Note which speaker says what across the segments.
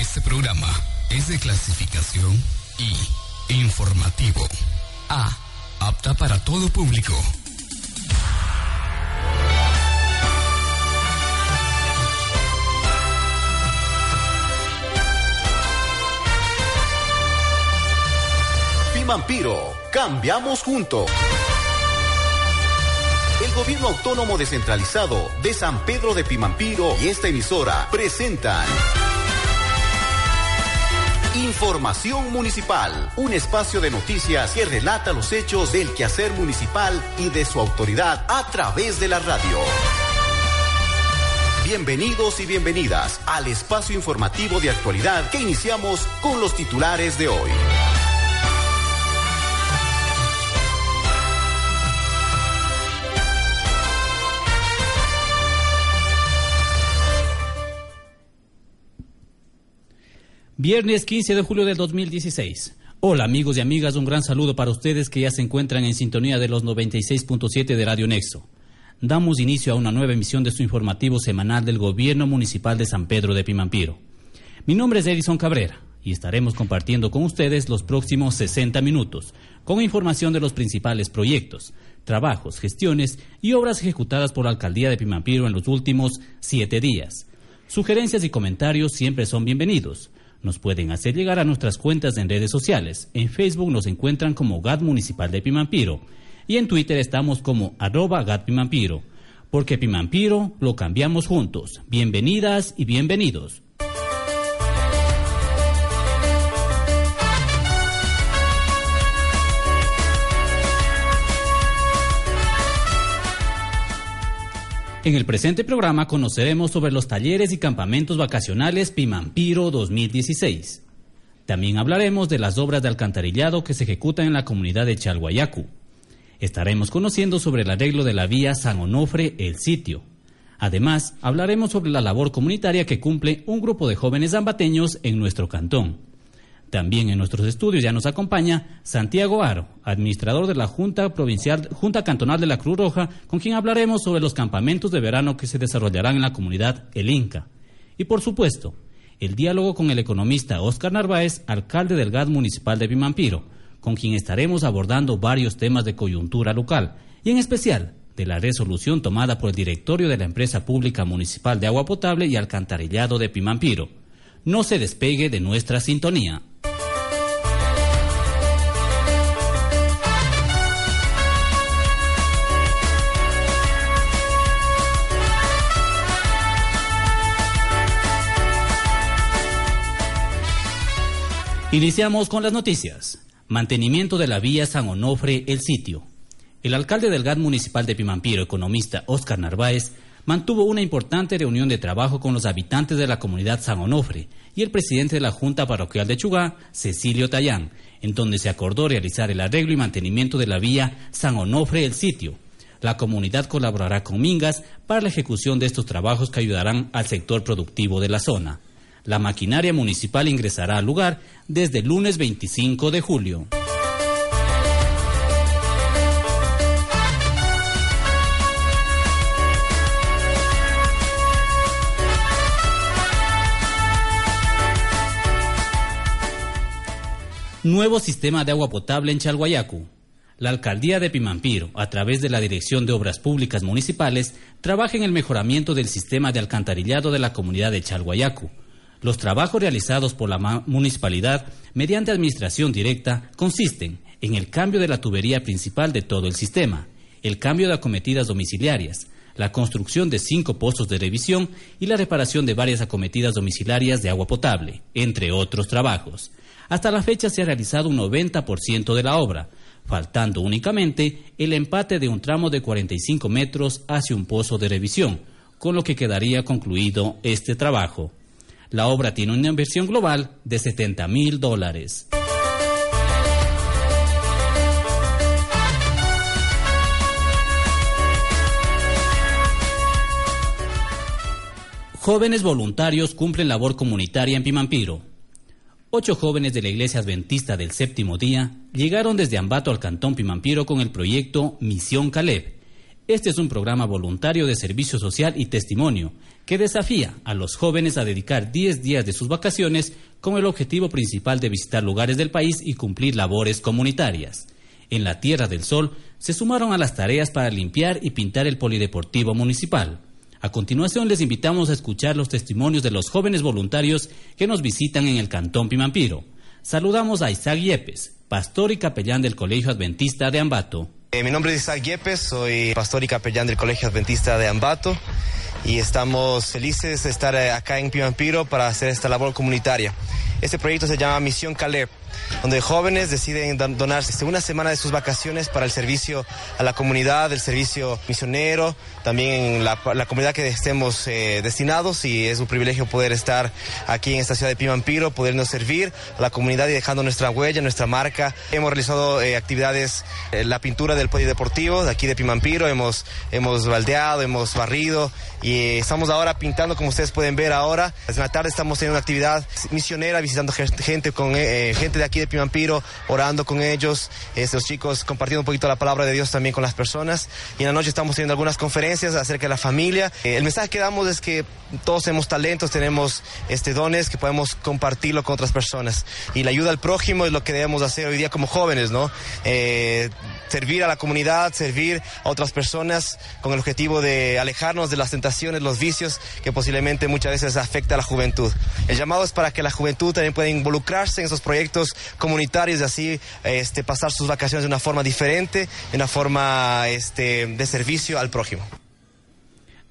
Speaker 1: este programa es de clasificación I, informativo. A, apta para todo público.
Speaker 2: Pimampiro, cambiamos juntos. El gobierno autónomo descentralizado de San Pedro de Pimampiro y esta emisora presentan Información Municipal, un espacio de noticias que relata los hechos del quehacer municipal y de su autoridad a través de la radio. Bienvenidos y bienvenidas al espacio informativo de actualidad que iniciamos con los titulares de hoy.
Speaker 3: Viernes 15 de julio del 2016. Hola amigos y amigas, un gran saludo para ustedes que ya se encuentran en sintonía de los 96.7 de Radio Nexo. Damos inicio a una nueva emisión de su informativo semanal del Gobierno Municipal de San Pedro de Pimampiro. Mi nombre es Edison Cabrera y estaremos compartiendo con ustedes los próximos 60 minutos con información de los principales proyectos, trabajos, gestiones y obras ejecutadas por la Alcaldía de Pimampiro en los últimos siete días. Sugerencias y comentarios siempre son bienvenidos. Nos pueden hacer llegar a nuestras cuentas en redes sociales. En Facebook nos encuentran como GAT Municipal de Pimampiro y en Twitter estamos como arroba GAT Pimampiro. Porque Pimampiro lo cambiamos juntos. Bienvenidas y bienvenidos. En el presente programa conoceremos sobre los talleres y campamentos vacacionales Pimampiro 2016. También hablaremos de las obras de alcantarillado que se ejecutan en la comunidad de Chalhuayacu. Estaremos conociendo sobre el arreglo de la vía San Onofre, el sitio. Además, hablaremos sobre la labor comunitaria que cumple un grupo de jóvenes zambateños en nuestro cantón. También en nuestros estudios ya nos acompaña Santiago Aro, administrador de la Junta Provincial, Junta Cantonal de la Cruz Roja, con quien hablaremos sobre los campamentos de verano que se desarrollarán en la comunidad El Inca. Y por supuesto, el diálogo con el economista Óscar Narváez, alcalde del GAD municipal de Pimampiro, con quien estaremos abordando varios temas de coyuntura local, y en especial de la resolución tomada por el directorio de la empresa pública municipal de agua potable y alcantarillado de Pimampiro. No se despegue de nuestra sintonía. Iniciamos con las noticias. Mantenimiento de la vía San Onofre, el sitio. El alcalde del GAD municipal de Pimampiro, economista Óscar Narváez, mantuvo una importante reunión de trabajo con los habitantes de la comunidad San Onofre y el presidente de la Junta Parroquial de Chugá, Cecilio Tallán, en donde se acordó realizar el arreglo y mantenimiento de la vía San Onofre, el sitio. La comunidad colaborará con Mingas para la ejecución de estos trabajos que ayudarán al sector productivo de la zona. La maquinaria municipal ingresará al lugar desde el lunes 25 de julio. Nuevo sistema de agua potable en Chalhuayacu. La alcaldía de Pimampiro, a través de la Dirección de Obras Públicas Municipales, trabaja en el mejoramiento del sistema de alcantarillado de la comunidad de Chalhuayacu los trabajos realizados por la municipalidad mediante administración directa consisten en el cambio de la tubería principal de todo el sistema, el cambio de acometidas domiciliarias, la construcción de cinco pozos de revisión y la reparación de varias acometidas domiciliarias de agua potable, entre otros trabajos. Hasta la fecha se ha realizado un 90% de la obra, faltando únicamente el empate de un tramo de 45 metros hacia un pozo de revisión, con lo que quedaría concluido este trabajo. La obra tiene una inversión global de 70 mil dólares. Jóvenes voluntarios cumplen labor comunitaria en Pimampiro. Ocho jóvenes de la Iglesia Adventista del Séptimo Día llegaron desde Ambato al Cantón Pimampiro con el proyecto Misión Caleb. Este es un programa voluntario de servicio social y testimonio que desafía a los jóvenes a dedicar 10 días de sus vacaciones con el objetivo principal de visitar lugares del país y cumplir labores comunitarias. En la Tierra del Sol se sumaron a las tareas para limpiar y pintar el polideportivo municipal. A continuación les invitamos a escuchar los testimonios de los jóvenes voluntarios que nos visitan en el Cantón Pimampiro. Saludamos a Isaac Yepes, pastor y capellán del Colegio Adventista de Ambato.
Speaker 4: Eh, mi nombre es Isaac Yepes, soy pastor y capellán del Colegio Adventista de Ambato y estamos felices de estar eh, acá en Pimampiro para hacer esta labor comunitaria. Este proyecto se llama Misión Caleb donde jóvenes deciden donarse una semana de sus vacaciones para el servicio a la comunidad, el servicio misionero, también en la, comunidad que estemos eh, destinados y es un privilegio poder estar aquí en esta ciudad de Pimampiro, podernos servir a la comunidad y dejando nuestra huella, nuestra marca. Hemos realizado eh, actividades, eh, la pintura del polideportivo de aquí de Pimampiro, hemos, hemos baldeado, hemos barrido y estamos ahora pintando como ustedes pueden ver ahora. En la tarde estamos teniendo una actividad misionera visitando gente con gente de aquí de Pimampiro, orando con ellos, estos chicos compartiendo un poquito la palabra de Dios también con las personas. Y en la noche estamos teniendo algunas conferencias acerca de la familia. Eh, el mensaje que damos es que todos tenemos talentos, tenemos este, dones que podemos compartirlo con otras personas. Y la ayuda al prójimo es lo que debemos hacer hoy día como jóvenes, ¿no? Eh, servir a la comunidad, servir a otras personas con el objetivo de alejarnos de las tentaciones, los vicios que posiblemente muchas veces afecta a la juventud. El llamado es para que la juventud también pueda involucrarse en esos proyectos comunitarios y así este, pasar sus vacaciones de una forma diferente, de una forma este, de servicio al prójimo.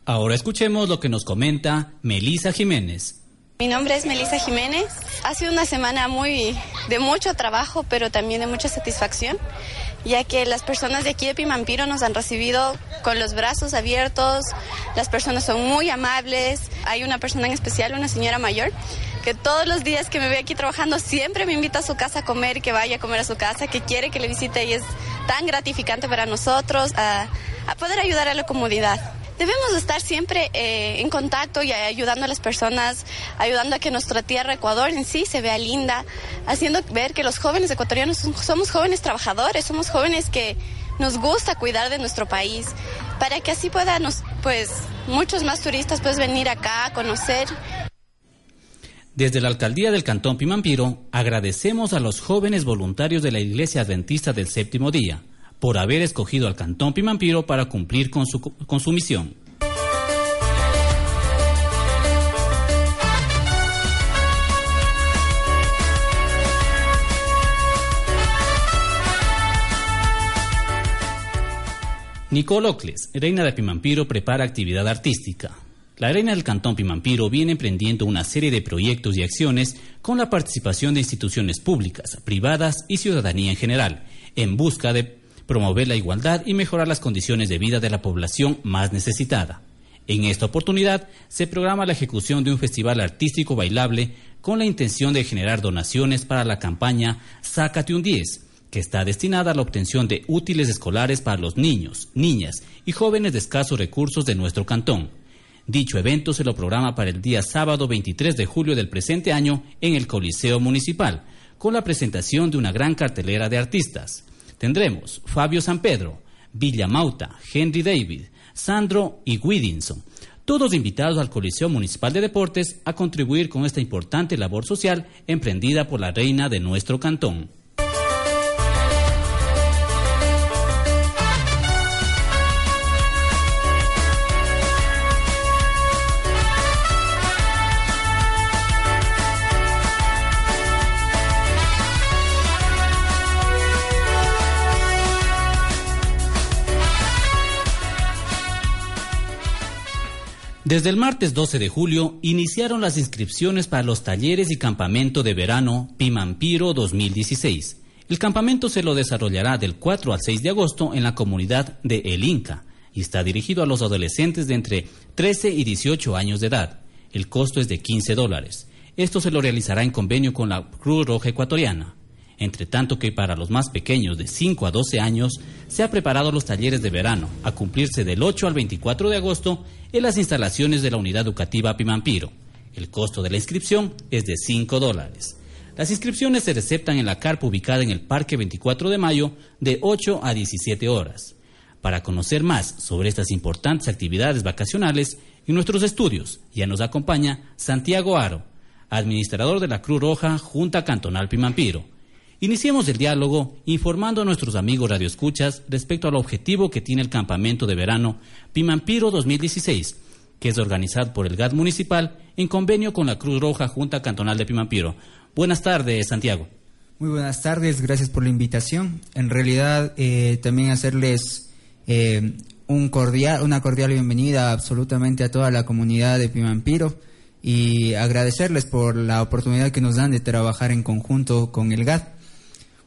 Speaker 3: Ahora escuchemos lo que nos comenta Melisa Jiménez.
Speaker 5: Mi nombre es Melisa Jiménez. Ha sido una semana muy de mucho trabajo, pero también de mucha satisfacción ya que las personas de aquí de Pimampiro nos han recibido con los brazos abiertos, las personas son muy amables, hay una persona en especial, una señora mayor, que todos los días que me ve aquí trabajando siempre me invita a su casa a comer, que vaya a comer a su casa, que quiere que le visite y es tan gratificante para nosotros a, a poder ayudar a la comunidad. Debemos estar siempre eh, en contacto y ayudando a las personas, ayudando a que nuestra tierra Ecuador en sí se vea linda, haciendo ver que los jóvenes ecuatorianos somos jóvenes trabajadores, somos jóvenes que nos gusta cuidar de nuestro país, para que así puedan, pues, muchos más turistas pues venir acá a conocer.
Speaker 3: Desde la alcaldía del Cantón Pimampiro agradecemos a los jóvenes voluntarios de la Iglesia Adventista del Séptimo Día por haber escogido al Cantón Pimampiro para cumplir con su, con su misión. Nicole Ocles, reina de Pimampiro, prepara actividad artística. La reina del Cantón Pimampiro viene emprendiendo una serie de proyectos y acciones con la participación de instituciones públicas, privadas y ciudadanía en general, en busca de promover la igualdad y mejorar las condiciones de vida de la población más necesitada. En esta oportunidad se programa la ejecución de un festival artístico bailable con la intención de generar donaciones para la campaña Sácate un 10, que está destinada a la obtención de útiles escolares para los niños, niñas y jóvenes de escasos recursos de nuestro cantón. Dicho evento se lo programa para el día sábado 23 de julio del presente año en el Coliseo Municipal, con la presentación de una gran cartelera de artistas. Tendremos Fabio San Pedro, Villa Mauta, Henry David, Sandro y Widinson, todos invitados al Coliseo Municipal de Deportes a contribuir con esta importante labor social emprendida por la reina de nuestro cantón. Desde el martes 12 de julio iniciaron las inscripciones para los talleres y campamento de verano Pimampiro 2016. El campamento se lo desarrollará del 4 al 6 de agosto en la comunidad de El Inca y está dirigido a los adolescentes de entre 13 y 18 años de edad. El costo es de 15 dólares. Esto se lo realizará en convenio con la Cruz Roja Ecuatoriana. Entre tanto que para los más pequeños de 5 a 12 años se ha preparado los talleres de verano a cumplirse del 8 al 24 de agosto en las instalaciones de la unidad educativa Pimampiro. El costo de la inscripción es de 5 dólares. Las inscripciones se receptan en la carpa ubicada en el Parque 24 de Mayo de 8 a 17 horas. Para conocer más sobre estas importantes actividades vacacionales y nuestros estudios, ya nos acompaña Santiago Aro, administrador de la Cruz Roja Junta Cantonal Pimampiro. Iniciemos el diálogo informando a nuestros amigos radioescuchas respecto al objetivo que tiene el campamento de verano Pimampiro 2016, que es organizado por el GAT municipal en convenio con la Cruz Roja Junta Cantonal de Pimampiro. Buenas tardes, Santiago.
Speaker 6: Muy buenas tardes, gracias por la invitación. En realidad, eh, también hacerles eh, un cordial, una cordial bienvenida absolutamente a toda la comunidad de Pimampiro y agradecerles por la oportunidad que nos dan de trabajar en conjunto con el GAD.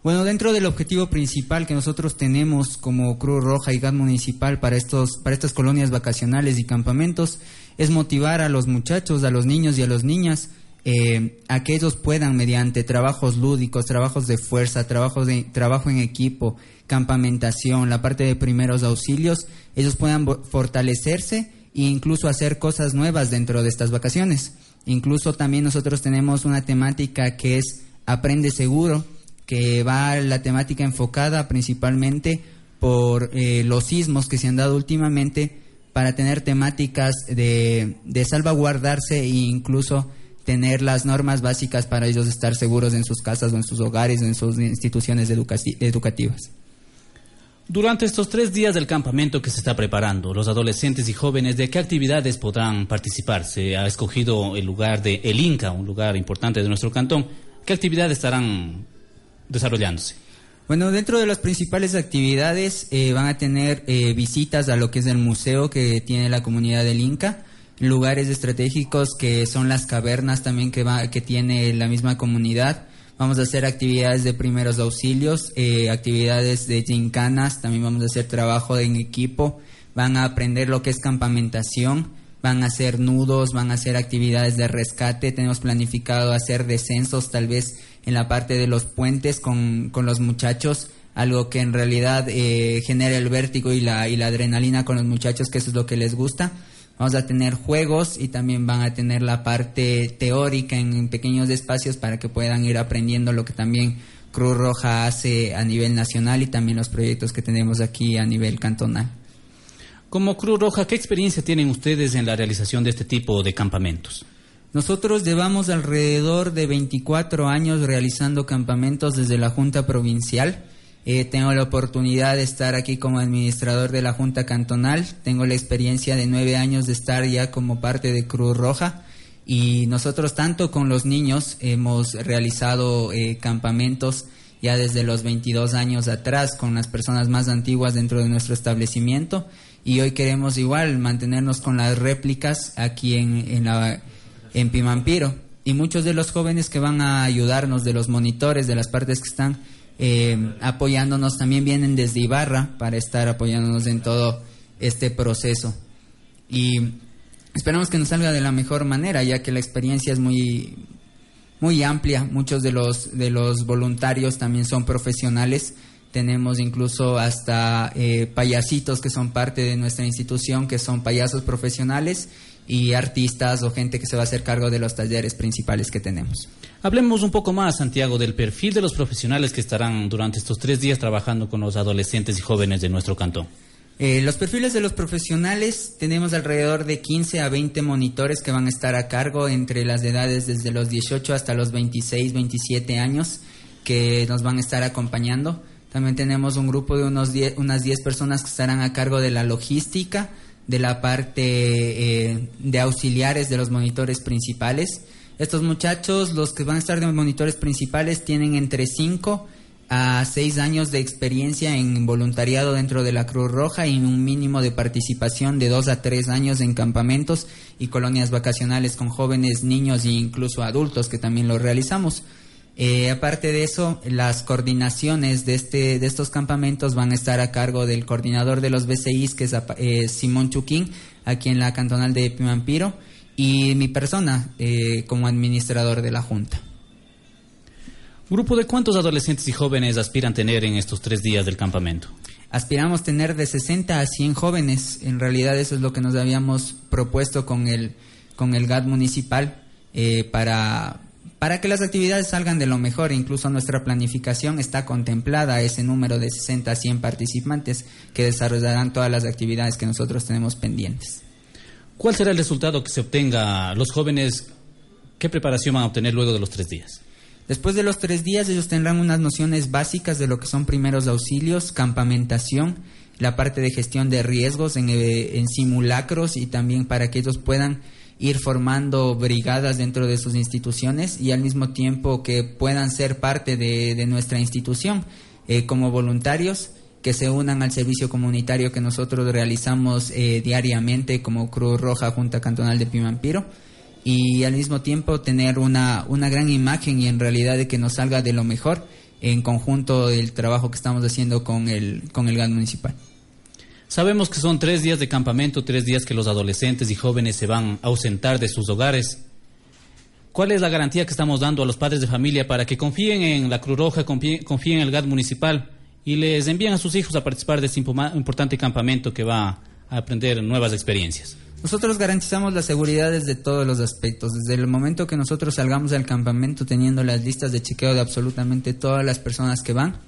Speaker 6: Bueno, dentro del objetivo principal que nosotros tenemos como Cruz Roja y GAD municipal para, estos, para estas colonias vacacionales y campamentos es motivar a los muchachos, a los niños y a las niñas eh, a que ellos puedan, mediante trabajos lúdicos, trabajos de fuerza, trabajos de, trabajo en equipo, campamentación, la parte de primeros auxilios, ellos puedan fortalecerse e incluso hacer cosas nuevas dentro de estas vacaciones. Incluso también nosotros tenemos una temática que es Aprende Seguro, que va la temática enfocada principalmente por eh, los sismos que se han dado últimamente para tener temáticas de, de salvaguardarse e incluso tener las normas básicas para ellos estar seguros en sus casas o en sus hogares o en sus instituciones educativas.
Speaker 3: Durante estos tres días del campamento que se está preparando, los adolescentes y jóvenes, ¿de qué actividades podrán participar? Se ha escogido el lugar de El Inca, un lugar importante de nuestro cantón. ¿Qué actividades estarán desarrollándose?
Speaker 6: Bueno, dentro de las principales actividades eh, van a tener eh, visitas a lo que es el museo que tiene la comunidad del Inca lugares estratégicos que son las cavernas también que, va, que tiene la misma comunidad. Vamos a hacer actividades de primeros auxilios, eh, actividades de gincanas, también vamos a hacer trabajo en equipo, van a aprender lo que es campamentación, van a hacer nudos, van a hacer actividades de rescate, tenemos planificado hacer descensos tal vez en la parte de los puentes con, con los muchachos, algo que en realidad eh, genera el vértigo y la, y la adrenalina con los muchachos, que eso es lo que les gusta. Vamos a tener juegos y también van a tener la parte teórica en pequeños espacios para que puedan ir aprendiendo lo que también Cruz Roja hace a nivel nacional y también los proyectos que tenemos aquí a nivel cantonal.
Speaker 3: Como Cruz Roja, ¿qué experiencia tienen ustedes en la realización de este tipo de campamentos?
Speaker 6: Nosotros llevamos alrededor de 24 años realizando campamentos desde la Junta Provincial. Eh, tengo la oportunidad de estar aquí como administrador de la Junta Cantonal. Tengo la experiencia de nueve años de estar ya como parte de Cruz Roja. Y nosotros tanto con los niños hemos realizado eh, campamentos ya desde los 22 años atrás con las personas más antiguas dentro de nuestro establecimiento. Y hoy queremos igual mantenernos con las réplicas aquí en, en, la, en Pimampiro. Y muchos de los jóvenes que van a ayudarnos, de los monitores, de las partes que están eh, apoyándonos, también vienen desde Ibarra para estar apoyándonos en todo este proceso. Y esperamos que nos salga de la mejor manera, ya que la experiencia es muy, muy amplia. Muchos de los, de los voluntarios también son profesionales. Tenemos incluso hasta eh, payasitos que son parte de nuestra institución, que son payasos profesionales y artistas o gente que se va a hacer cargo de los talleres principales que tenemos.
Speaker 3: Hablemos un poco más, Santiago, del perfil de los profesionales que estarán durante estos tres días trabajando con los adolescentes y jóvenes de nuestro cantón.
Speaker 6: Eh, los perfiles de los profesionales tenemos alrededor de 15 a 20 monitores que van a estar a cargo entre las edades desde los 18 hasta los 26, 27 años que nos van a estar acompañando. También tenemos un grupo de unos unas 10 personas que estarán a cargo de la logística, de la parte eh, de auxiliares de los monitores principales estos muchachos, los que van a estar de monitores principales, tienen entre 5 a 6 años de experiencia en voluntariado dentro de la Cruz Roja y un mínimo de participación de 2 a 3 años en campamentos y colonias vacacionales con jóvenes, niños e incluso adultos que también lo realizamos. Eh, aparte de eso, las coordinaciones de, este, de estos campamentos van a estar a cargo del coordinador de los BCIs, que es eh, Simón Chuquín, aquí en la cantonal de Pimampiro, y mi persona eh, como administrador de la Junta.
Speaker 3: ¿Grupo de cuántos adolescentes y jóvenes aspiran tener en estos tres días del campamento?
Speaker 6: Aspiramos tener de 60 a 100 jóvenes. En realidad eso es lo que nos habíamos propuesto con el, con el GAT municipal para, para que las actividades salgan de lo mejor, incluso nuestra planificación está contemplada ese número de 60 a 100 participantes que desarrollarán todas las actividades que nosotros tenemos pendientes.
Speaker 3: ¿Cuál será el resultado que se obtenga los jóvenes? ¿Qué preparación van a obtener luego de los tres días?
Speaker 6: Después de los tres días ellos tendrán unas nociones básicas de lo que son primeros auxilios, campamentación, la parte de gestión de riesgos en, eh, en simulacros y también para que ellos puedan ir formando brigadas dentro de sus instituciones y al mismo tiempo que puedan ser parte de, nuestra institución eh, como voluntarios que se unan al servicio comunitario que nosotros realizamos eh, diariamente como Cruz Roja Junta Cantonal de Pimampiro y al mismo tiempo tener una, una gran imagen y en realidad de que nos salga de lo mejor en conjunto del trabajo que estamos haciendo con el, con el GAN municipal.
Speaker 3: Sabemos que son tres días de campamento, tres días que los adolescentes y jóvenes se van a ausentar de sus hogares. ¿Cuál es la garantía que estamos dando a los padres de familia para que confíen en la Cruz Roja, confíen, en el GAD municipal y les envíen a sus hijos a participar de este importante campamento que va a aprender nuevas experiencias?
Speaker 6: Nosotros garantizamos la seguridad desde todos los aspectos. Desde el momento que nosotros salgamos del campamento teniendo las listas de chequeo de absolutamente todas las personas que van,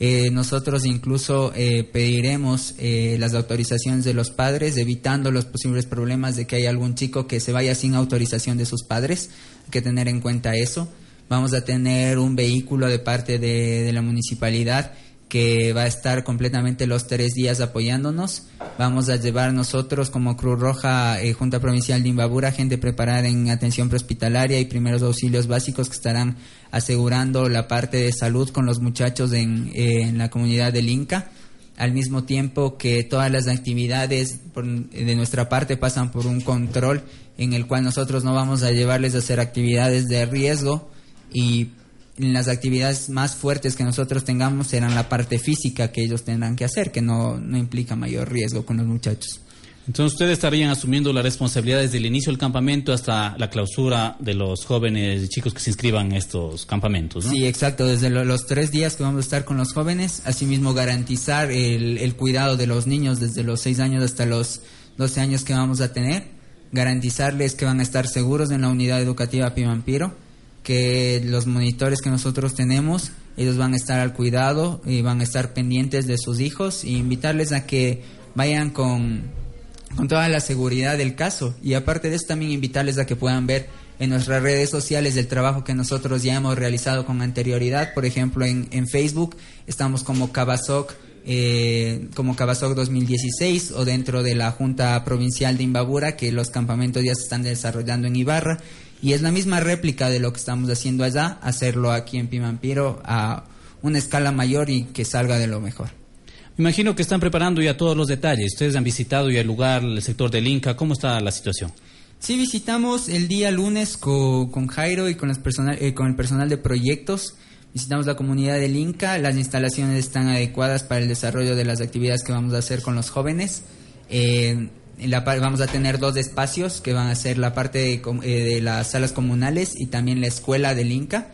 Speaker 6: eh, nosotros incluso eh, pediremos eh, las autorizaciones de los padres, evitando los posibles problemas de que haya algún chico que se vaya sin autorización de sus padres. Hay que tener en cuenta eso. Vamos a tener un vehículo de parte de la municipalidad que va a estar completamente los tres días apoyándonos. Vamos a llevar nosotros como Cruz Roja, eh, Junta Provincial de Imbabura, gente preparada en atención prehospitalaria y primeros auxilios básicos que estarán asegurando la parte de salud con los muchachos en, eh, en la comunidad del Inca. Al mismo tiempo que todas las actividades de nuestra parte pasan por un control en el cual nosotros no vamos a llevarles a hacer actividades de riesgo y las actividades más fuertes que nosotros tengamos serán la parte física que ellos tendrán que hacer, que no, no implica mayor riesgo con los muchachos.
Speaker 3: Entonces ustedes estarían asumiendo la responsabilidad desde el inicio del campamento hasta la clausura de los jóvenes y chicos que se inscriban en estos campamentos, ¿no?
Speaker 6: Sí, exacto. Desde los tres días que vamos a estar con los jóvenes, asimismo garantizar el, el cuidado de los niños desde los seis años hasta los doce años que vamos a tener, garantizarles que van a estar seguros en la unidad educativa Pimampiro que los monitores que nosotros tenemos, ellos van a estar al cuidado y van a estar pendientes de sus hijos e invitarles a que vayan con, con toda la seguridad del caso. Y aparte de eso, también invitarles a que puedan ver en nuestras redes sociales el trabajo que nosotros ya hemos realizado con anterioridad. Por ejemplo, en, en Facebook estamos como Cabasoc, eh, como Cabasoc 2016 o dentro de la Junta Provincial de Imbabura, que los campamentos ya se están desarrollando en Ibarra. Y es la misma réplica de lo que estamos haciendo allá, hacerlo aquí en Pimampiro a una escala mayor y que salga de lo mejor.
Speaker 3: Imagino que están preparando ya todos los detalles. Ustedes han visitado ya el lugar, el sector del Inca. ¿Cómo está la situación?
Speaker 6: Sí, visitamos el día lunes con, Jairo y con, personal, eh, con el personal de proyectos. Visitamos la comunidad del Inca. Las instalaciones están adecuadas para el desarrollo de las actividades que vamos a hacer con los jóvenes. Eh, vamos a tener dos espacios que van a ser la parte de, eh, de, las salas comunales y también la escuela del Inca,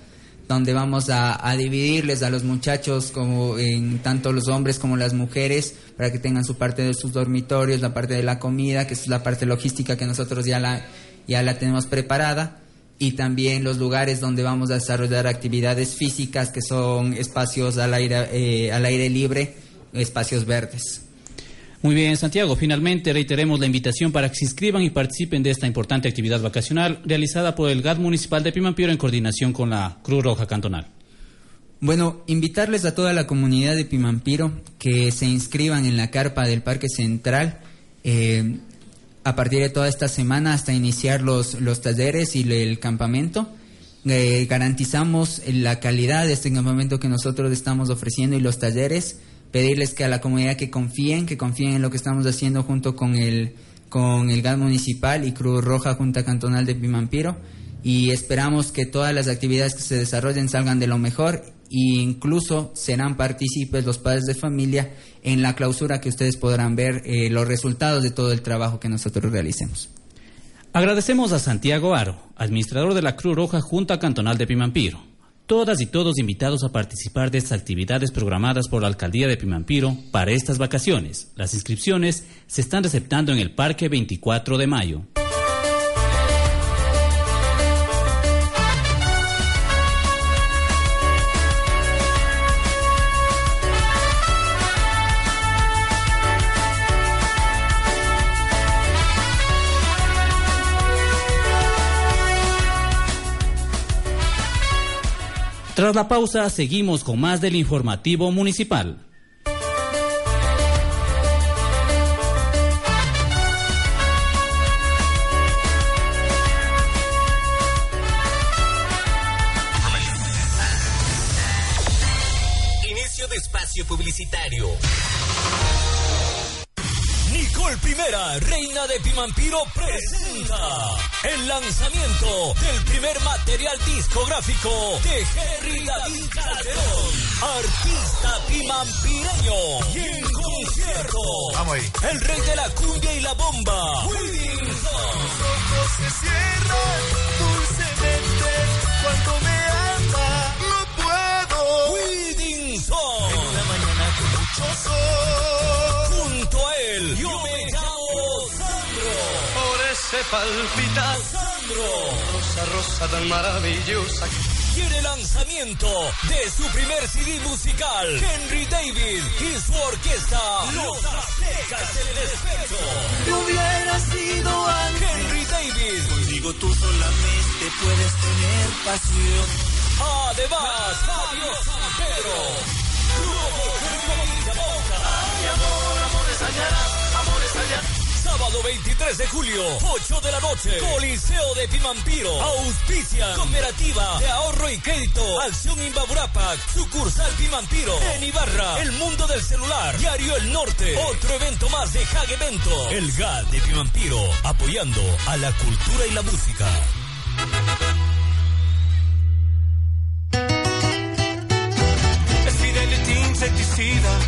Speaker 6: donde vamos a, dividirles a los muchachos como en tanto los hombres como las mujeres para que tengan su parte de sus dormitorios, la parte de la comida, que es la parte logística que nosotros ya la, ya la tenemos preparada y también los lugares donde vamos a desarrollar actividades físicas que son espacios al aire, eh, al aire libre, espacios verdes.
Speaker 3: Muy bien, Santiago. Finalmente reiteremos la invitación para que se inscriban y participen de esta importante actividad vacacional realizada por el GAD Municipal de Pimampiro en coordinación con la Cruz Roja Cantonal.
Speaker 6: Bueno, invitarles a toda la comunidad de Pimampiro que se inscriban en la carpa del Parque Central eh, a partir de toda esta semana hasta iniciar los, los talleres y el campamento. Eh, garantizamos la calidad de este campamento que nosotros estamos ofreciendo y los talleres pedirles que a la comunidad que confíen, que confíen en lo que estamos haciendo junto con el, con el GAD municipal y Cruz Roja Junta Cantonal de Pimampiro y esperamos que todas las actividades que se desarrollen salgan de lo mejor e incluso serán partícipes los padres de familia en la clausura que ustedes podrán ver eh, los resultados de todo el trabajo que nosotros realicemos.
Speaker 3: Agradecemos a Santiago Aro, administrador de la Cruz Roja Junta Cantonal de Pimampiro. Todas y todos invitados a participar de estas actividades programadas por la Alcaldía de Pimampiro para estas vacaciones. Las inscripciones se están receptando en el Parque 24 de Mayo. Tras la pausa, seguimos con más del informativo municipal.
Speaker 7: Primer material discográfico de Henry David Calderón, artista pimampireño. Y en concierto,
Speaker 8: Vamos ahí.
Speaker 7: el rey de la cumbia y la bomba, Willing
Speaker 8: ojos se cierran dulcemente cuando me ama. No puedo.
Speaker 7: Song.
Speaker 8: En una mañana con mucho sol. Ese palpitar.
Speaker 7: Sandro.
Speaker 8: Rosa, rosa tan maravillosa.
Speaker 7: El lanzamiento de su primer CD musical, Henry David y su orquesta, Los Aztecas del Despecho.
Speaker 8: No hubiera sido antes.
Speaker 7: Henry David.
Speaker 8: Contigo tú solamente puedes tener pasión.
Speaker 7: Además, Fabio San Pedro. Grupo Jericomita Boca.
Speaker 8: Amor,
Speaker 7: Sábado 23 de julio, 8 de la noche, Coliseo de Pimampiro, auspicia, Cooperativa de Ahorro y Crédito, Acción Imbaburapac, sucursal Pimampiro, en Ibarra, El Mundo del Celular, Diario El Norte, otro evento más de Hag Evento, el GAD de Pimampiro, apoyando a la cultura y la música.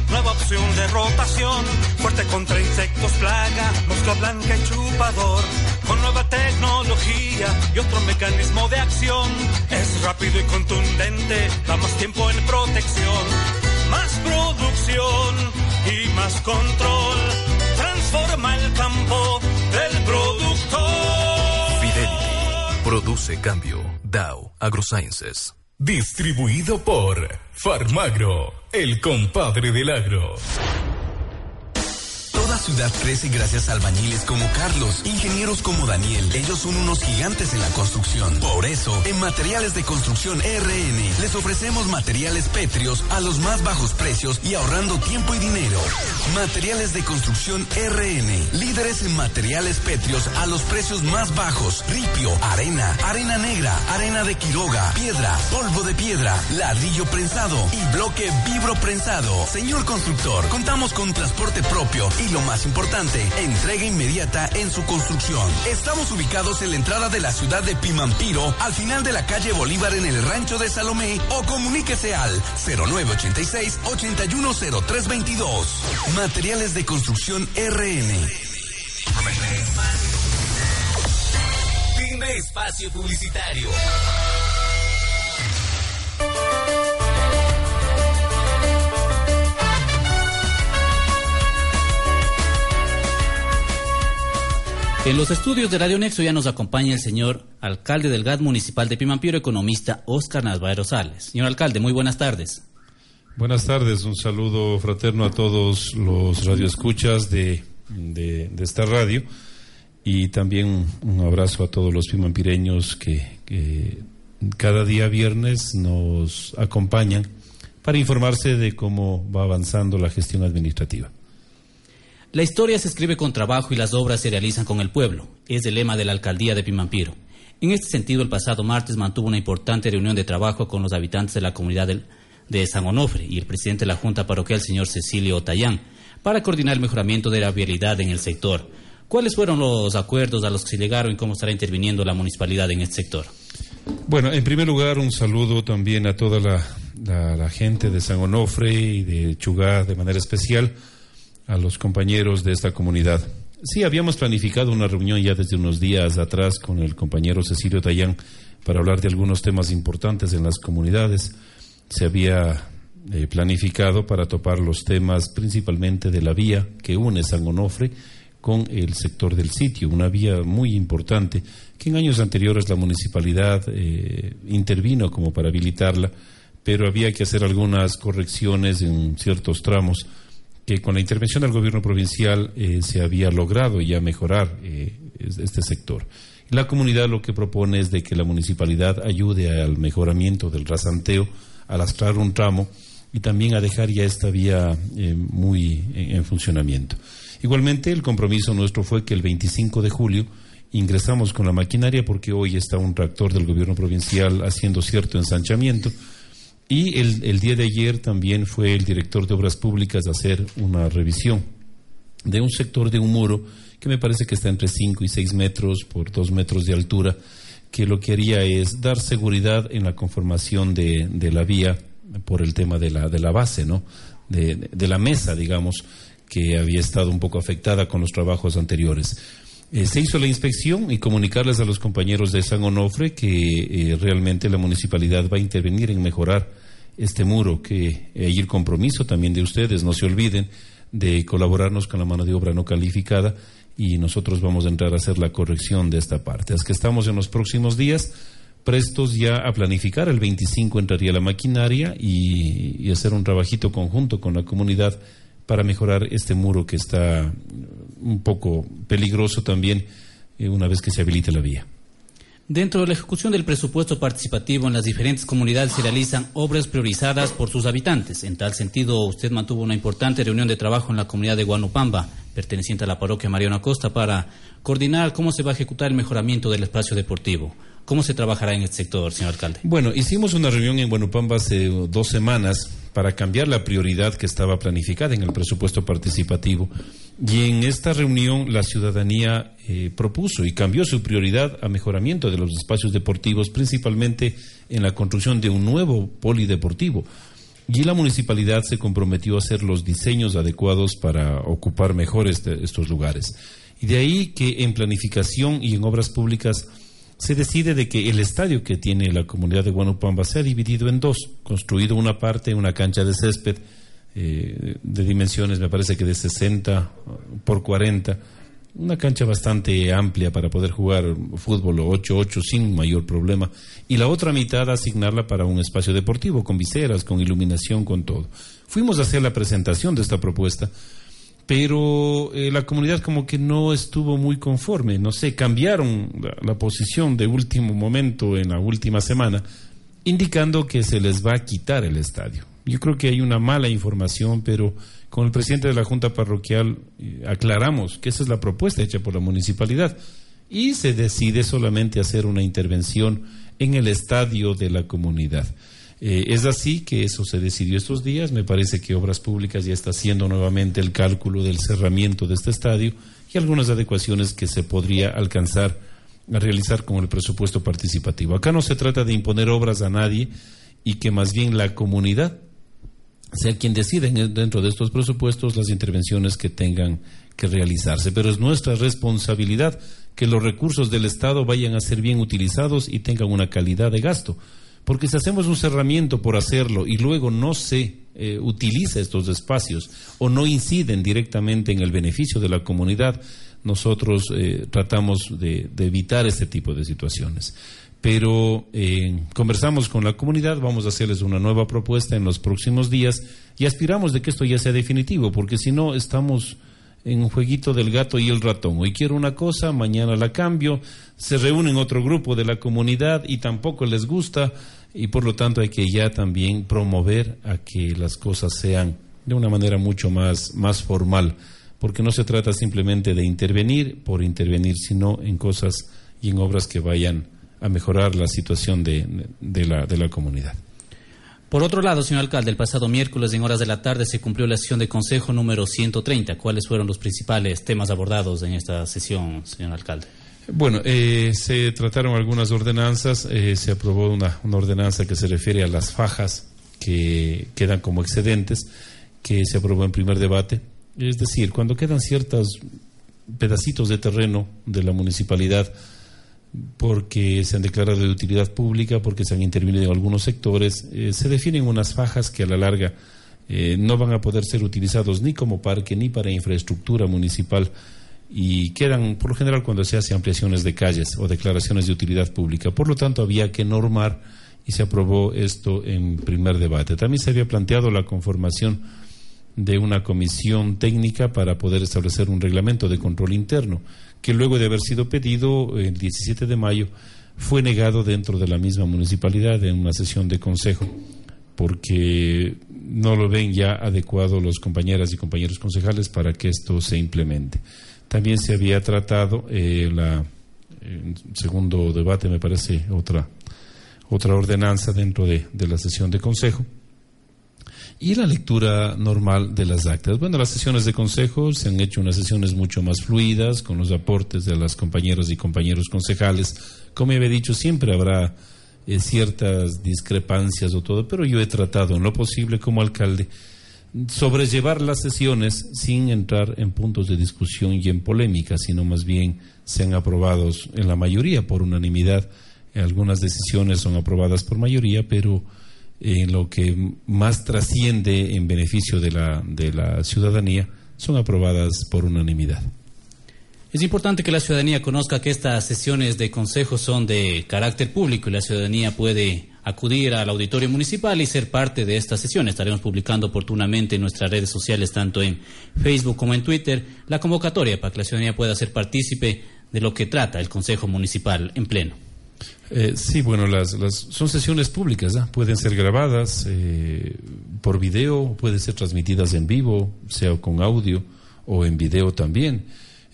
Speaker 9: Nueva opción de rotación, fuerte contra insectos, plaga, mosca blanca y chupador. Con nueva tecnología y otro mecanismo de acción, es rápido y contundente, da más tiempo en protección, más producción y más control. Transforma el campo del productor.
Speaker 10: Fidelity produce cambio. Dow AgroSciences. Distribuido por Farmagro, el compadre del agro.
Speaker 1: Ciudad crece gracias a albañiles como Carlos, ingenieros como Daniel. Ellos son unos gigantes en la construcción. Por eso, en Materiales de Construcción RN les ofrecemos materiales pétreos a los más bajos precios y ahorrando tiempo y dinero. Materiales de Construcción RN, líderes en materiales pétreos a los precios más bajos. Ripio, arena, arena negra, arena de Quiroga, piedra, polvo de piedra, ladrillo prensado y bloque vibro prensado. Señor constructor, contamos con transporte propio y lo más importante, entrega inmediata en su construcción. Estamos ubicados en la entrada de la ciudad de Pimampiro, al final de la calle Bolívar en el rancho de Salomé o comuníquese al 0986-810322. Materiales de construcción RN.
Speaker 7: Fin de espacio publicitario.
Speaker 3: En los estudios de Radio Nexo ya nos acompaña el señor alcalde del GAD municipal de Pimampiro, economista Oscar Navarro Sales. Señor alcalde, muy buenas tardes.
Speaker 11: Buenas tardes, un saludo fraterno a todos los radioescuchas de, de, de esta radio y también un abrazo a todos los pimampireños que, que cada día viernes nos acompañan para informarse de cómo va avanzando la gestión administrativa.
Speaker 3: La historia se escribe con trabajo y las obras se realizan con el pueblo. Es el lema de la alcaldía de Pimampiro. En este sentido, el pasado martes mantuvo una importante reunión de trabajo con los habitantes de la comunidad de San Onofre y el presidente de la Junta Parroquial, señor Cecilio Otayán, para coordinar el mejoramiento de la vialidad en el sector. ¿Cuáles fueron los acuerdos a los que se llegaron y cómo estará interviniendo la municipalidad en este sector?
Speaker 11: Bueno, en primer lugar, un saludo también a toda la, gente de San Onofre y de Chugá de manera especial, a los compañeros de esta comunidad. Sí, habíamos planificado una reunión ya desde unos días atrás con el compañero Cecilio Tayán para hablar de algunos temas importantes en las comunidades. Se había eh, planificado para topar los temas principalmente de la vía que une San Onofre con el sector del sitio, una vía muy importante que en años anteriores la municipalidad eh, intervino como para habilitarla, pero había que hacer algunas correcciones en ciertos tramos que con la intervención del gobierno provincial eh, se había logrado ya mejorar eh, este sector. La comunidad lo que propone es de que la municipalidad ayude al mejoramiento del rasanteo, a lastrar un tramo y también a dejar ya esta vía muy en funcionamiento. Igualmente, el compromiso nuestro fue que el 25 de julio ingresamos con la maquinaria porque hoy está un tractor del gobierno provincial haciendo cierto ensanchamiento. Y el, día de ayer también fue el director de Obras Públicas a hacer una revisión de un sector de un muro que me parece que está entre 5 y 6 metros por 2 metros de altura, que lo que haría es dar seguridad en la conformación de, la vía por el tema de la, de la base, ¿no? de la mesa, digamos que había estado un poco afectada con los trabajos anteriores. Eh, se hizo la inspección y comunicarles a los compañeros de San Onofre que eh, realmente la municipalidad va a intervenir en mejorar este muro, que hay el compromiso también de ustedes, no se olviden de colaborarnos con la mano de obra no calificada y nosotros vamos a entrar a hacer la corrección de esta parte. Es que estamos en los próximos días prestos ya a planificar. El 25 entraría la maquinaria y, hacer un trabajito conjunto con la comunidad para mejorar este muro que está un poco peligroso también eh, una vez que se habilite la vía.
Speaker 3: Dentro de la ejecución del presupuesto participativo en las diferentes comunidades se realizan obras priorizadas por sus habitantes. En tal sentido, usted mantuvo una importante reunión de trabajo en la comunidad de Guanupamba, perteneciente a la parroquia Mariana Costa, para coordinar cómo se va a ejecutar el mejoramiento del espacio deportivo. ¿Cómo se trabajará en este sector, señor alcalde?
Speaker 11: Bueno, hicimos una reunión en Guanupamba hace dos semanas para cambiar la prioridad que estaba planificada en el presupuesto participativo. Y en esta reunión la ciudadanía eh, propuso y cambió su prioridad a mejoramiento de los espacios deportivos, principalmente en la construcción de un nuevo polideportivo. Y la municipalidad se comprometió a hacer los diseños adecuados para ocupar mejor este, estos lugares. Y de ahí que en planificación y en obras públicas se decide de que el estadio que tiene la comunidad de Guanupamba sea dividido en dos, construido una parte, una cancha de césped eh, de dimensiones, me parece que de 60 por 40, una cancha bastante amplia para poder jugar fútbol o 8-8 sin mayor problema, y la otra mitad asignarla para un espacio deportivo, con viseras, con iluminación, con todo. Fuimos a hacer la presentación de esta propuesta pero eh, la comunidad como que no estuvo muy conforme, no sé, cambiaron la, posición de último momento en la última semana, indicando que se les va a quitar el estadio. Yo creo que hay una mala información, pero con el presidente de la Junta Parroquial eh, aclaramos que esa es la propuesta hecha por la municipalidad y se decide solamente hacer una intervención en el estadio de la comunidad. Eh, es así que eso se decidió estos días. Me parece que Obras Públicas ya está haciendo nuevamente el cálculo del cerramiento de este estadio y algunas adecuaciones que se podría alcanzar a realizar con el presupuesto participativo. Acá no se trata de imponer obras a nadie y que más bien la comunidad sea quien decida dentro de estos presupuestos las intervenciones que tengan que realizarse. Pero es nuestra responsabilidad que los recursos del Estado vayan a ser bien utilizados y tengan una calidad de gasto. Porque si hacemos un cerramiento por hacerlo y luego no se eh, utiliza estos espacios o no inciden directamente en el beneficio de la comunidad, nosotros eh, tratamos de, evitar este tipo de situaciones. Pero eh, conversamos con la comunidad, vamos a hacerles una nueva propuesta en los próximos días y aspiramos de que esto ya sea definitivo, porque si no estamos en un jueguito del gato y el ratón. Hoy quiero una cosa, mañana la cambio, se reúnen otro grupo de la comunidad y tampoco les gusta y por lo tanto hay que ya también promover a que las cosas sean de una manera mucho más, más formal, porque no se trata simplemente de intervenir por intervenir, sino en cosas y en obras que vayan a mejorar la situación de, de, la, de la comunidad.
Speaker 3: Por otro lado, señor alcalde, el pasado miércoles en horas de la tarde se cumplió la sesión de consejo número 130. ¿Cuáles fueron los principales temas abordados en esta sesión, señor alcalde?
Speaker 11: Bueno, eh, se trataron algunas ordenanzas, eh, se aprobó una, una, ordenanza que se refiere a las fajas que quedan como excedentes, que se aprobó en primer debate. Es decir, cuando quedan ciertos pedacitos de terreno de la municipalidad porque se han declarado de utilidad pública, porque se han intervenido en algunos sectores, eh, se definen unas fajas que a la larga no van a poder ser utilizados ni como parque ni para infraestructura municipal y quedan, por lo general, cuando se hacen ampliaciones de calles o declaraciones de utilidad pública. Por lo tanto, había que normar y se aprobó esto en primer debate. También se había planteado la conformación de una comisión técnica para poder establecer un reglamento de control interno, que luego de haber sido pedido el 17 de mayo fue negado dentro de la misma municipalidad en una sesión de consejo, porque no lo ven ya adecuado los compañeras y compañeros concejales para que esto se implemente. También se había tratado eh, la en segundo debate, me parece, otra, otra ordenanza dentro de, de, la sesión de consejo. Y la lectura normal de las actas. Bueno, las sesiones de consejo se han hecho unas sesiones mucho más fluidas, con los aportes de las compañeras y compañeros concejales. Como había dicho, siempre habrá eh, ciertas discrepancias o todo, pero yo he tratado en lo posible como alcalde sobrellevar las sesiones sin entrar en puntos de discusión y en polémica, sino más bien sean aprobados en la mayoría por unanimidad. Algunas decisiones son aprobadas por mayoría, pero en lo que más trasciende en beneficio de la, de la ciudadanía son aprobadas por unanimidad.
Speaker 3: Es importante que la ciudadanía conozca que estas sesiones de consejo son de carácter público y la ciudadanía puede acudir al auditorio municipal y ser parte de esta sesión. Estaremos publicando oportunamente en nuestras redes sociales, tanto en Facebook como en Twitter, la convocatoria para que la ciudadanía pueda ser partícipe de lo que trata el Consejo Municipal en pleno.
Speaker 11: Eh, sí, bueno, las, son sesiones públicas, pueden ser grabadas eh, por video, pueden ser transmitidas en vivo, sea con audio o en video también.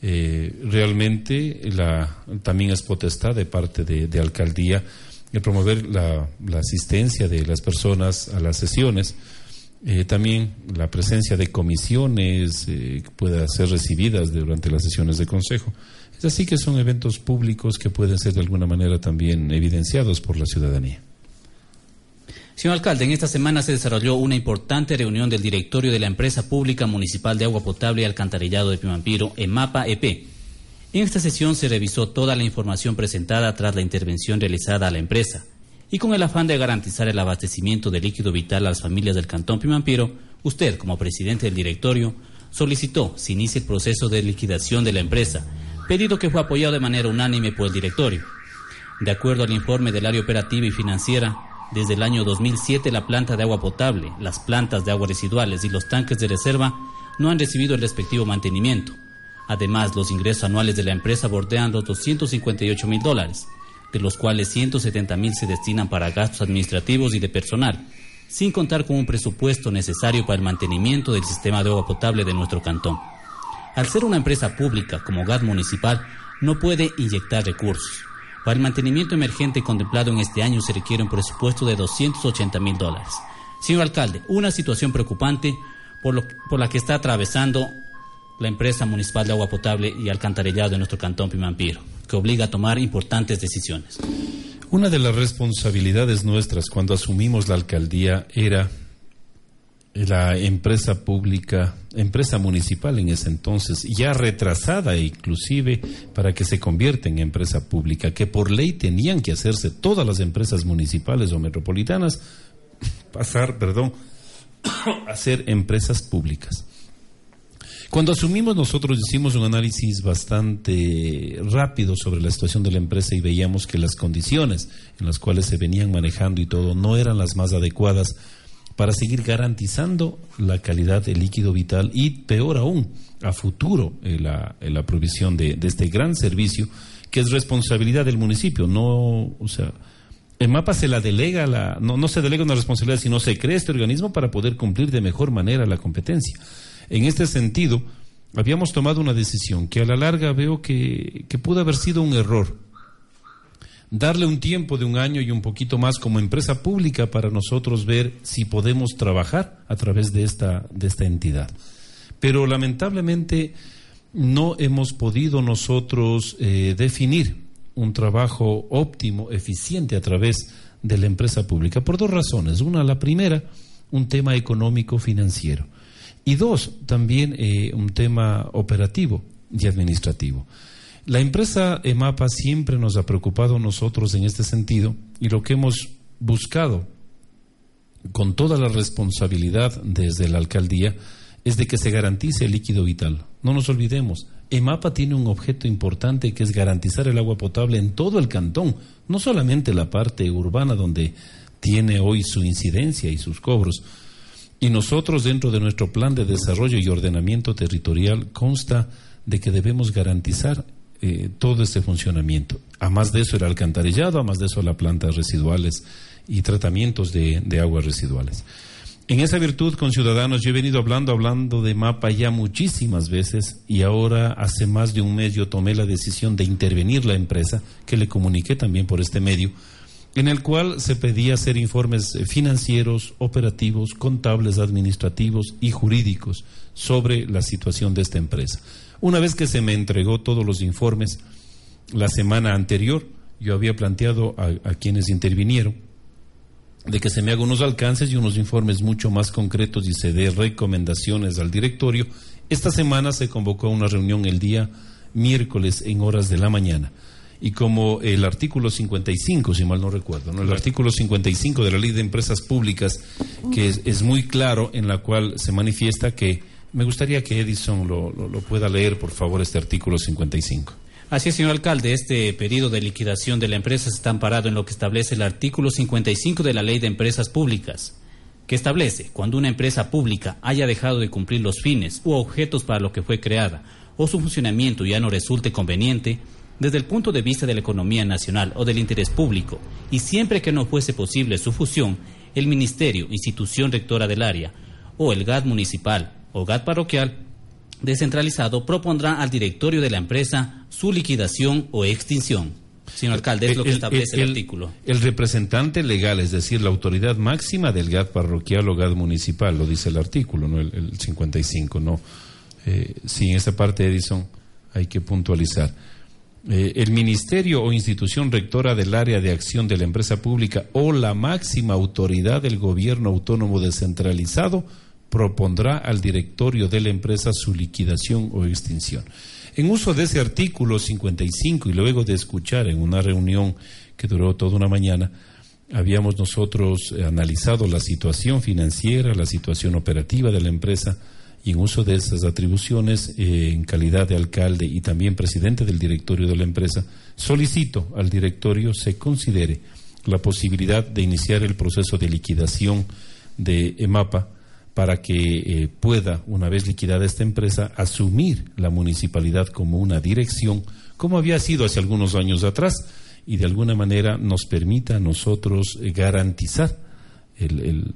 Speaker 11: Eh, realmente la, también es potestad de parte de, de alcaldía el promover la, asistencia de las personas a las sesiones, eh, también la presencia de comisiones eh, que puedan ser recibidas durante las sesiones de consejo. Es así que son eventos públicos que pueden ser de alguna manera también evidenciados por la ciudadanía.
Speaker 3: Señor alcalde, en esta semana se desarrolló una importante reunión del directorio de la empresa pública municipal de agua potable y alcantarillado de Pimampiro, EMAPA EP en esta sesión se revisó toda la información presentada tras la intervención realizada a la empresa y con el afán de garantizar el abastecimiento de líquido vital a las familias del Cantón Pimampiro, usted, como presidente del directorio, solicitó se inicie el proceso de liquidación de la empresa, pedido que fue apoyado de manera unánime por el directorio. De acuerdo al informe del área operativa y financiera, desde el año 2007 la planta de agua potable, las plantas de agua residuales y los tanques de reserva no han recibido el respectivo mantenimiento Además, los ingresos anuales de la empresa bordean los 258 mil dólares, de los cuales 170 mil se destinan para gastos administrativos y de personal, sin contar con un presupuesto necesario para el mantenimiento del sistema de agua potable de nuestro cantón. Al ser una empresa pública como GAT municipal, no puede inyectar recursos. Para el mantenimiento emergente contemplado en este año se requiere un presupuesto de 280 mil dólares. Señor alcalde, una situación preocupante por, por la que está atravesando la empresa municipal de agua potable y alcantarillado de nuestro cantón Pimampiro, que obliga a tomar importantes decisiones.
Speaker 11: Una de las responsabilidades nuestras cuando asumimos la alcaldía era la empresa pública, empresa municipal en ese entonces, ya retrasada inclusive para que se convierta en empresa pública, que por ley tenían que hacerse todas las empresas municipales o metropolitanas pasar, perdón, a ser empresas públicas. Cuando asumimos nosotros hicimos un análisis bastante rápido sobre la situación de la empresa y veíamos que las condiciones en las cuales se venían manejando y todo no eran las más adecuadas para seguir garantizando la calidad del líquido vital y peor aún a futuro eh, la, la, provisión de, este gran servicio que es responsabilidad del municipio, no, o sea, el mapa se la delega, la, no, no se delega una responsabilidad, sino se crea este organismo para poder cumplir de mejor manera la competencia. En este sentido, habíamos tomado una decisión que a la larga veo que, que pudo haber sido un error. Darle un tiempo de un año y un poquito más como empresa pública para nosotros ver si podemos trabajar a través de esta, de esta entidad. Pero lamentablemente no hemos podido nosotros eh, definir un trabajo óptimo, eficiente a través de la empresa pública, por dos razones. Una, la primera, un tema económico financiero. Y dos, también eh, un tema operativo y administrativo. La empresa EMAPA siempre nos ha preocupado a nosotros en este sentido y lo que hemos buscado con toda la responsabilidad desde la alcaldía es de que se garantice el líquido vital. No nos olvidemos, EMAPA tiene un objeto importante que es garantizar el agua potable en todo el cantón, no solamente la parte urbana donde tiene hoy su incidencia y sus cobros. Y nosotros dentro de nuestro plan de desarrollo y ordenamiento territorial consta de que debemos garantizar eh, todo este funcionamiento. A más de eso el alcantarillado, a más de eso las plantas residuales y tratamientos de, de aguas residuales. En esa virtud con Ciudadanos yo he venido hablando, hablando de mapa ya muchísimas veces y ahora hace más de un mes yo tomé la decisión de intervenir la empresa, que le comuniqué también por este medio, en el cual se pedía hacer informes financieros, operativos, contables, administrativos y jurídicos sobre la situación de esta empresa. Una vez que se me entregó todos los informes la semana anterior, yo había planteado a, quienes intervinieron de que se me hagan unos alcances y unos informes mucho más concretos y se dé recomendaciones al directorio. Esta semana se convocó una reunión el día miércoles en horas de la mañana. Y como el artículo 55, si mal no recuerdo, ¿no? el artículo 55 de la Ley de Empresas Públicas, que es muy claro, en la cual se manifiesta que me gustaría que Edison lo, pueda leer, por favor, este artículo 55.
Speaker 3: Así es, señor alcalde, este pedido de liquidación de la empresa está amparado en lo que establece el artículo 55 de la Ley de Empresas Públicas, que establece cuando una empresa pública haya dejado de cumplir los fines u objetos para lo que fue creada o su funcionamiento ya no resulte conveniente desde el punto de vista de la economía nacional o del interés público, y siempre que no fuese posible su fusión, el Ministerio, institución rectora del área, o el GAD municipal GAT parroquial descentralizado propondrá al directorio de la empresa su liquidación o extinción. Señor alcalde, es lo que establece el, artículo.
Speaker 11: El representante legal, es decir, la autoridad máxima del GAT parroquial o GAT municipal, lo dice el artículo, no el, 55, no. Eh, sí, en esta parte, Edison, hay que puntualizar. Eh, el ministerio o institución rectora del área de acción de la empresa pública o la máxima autoridad del gobierno autónomo descentralizado propondrá al directorio de la empresa su liquidación o extinción. En uso de ese artículo 55 y luego de escuchar en una reunión que duró toda una mañana, habíamos nosotros eh, analizado la situación financiera, la situación operativa de la empresa y en uso de esas atribuciones, eh, en calidad de alcalde y también presidente del directorio de la empresa, solicito al directorio se considere la posibilidad de iniciar el proceso de liquidación de EMAPA para que eh, pueda, una vez liquidada esta empresa, asumir la municipalidad como una dirección, como había sido hace algunos años atrás, y de alguna manera nos permita a nosotros eh, garantizar el,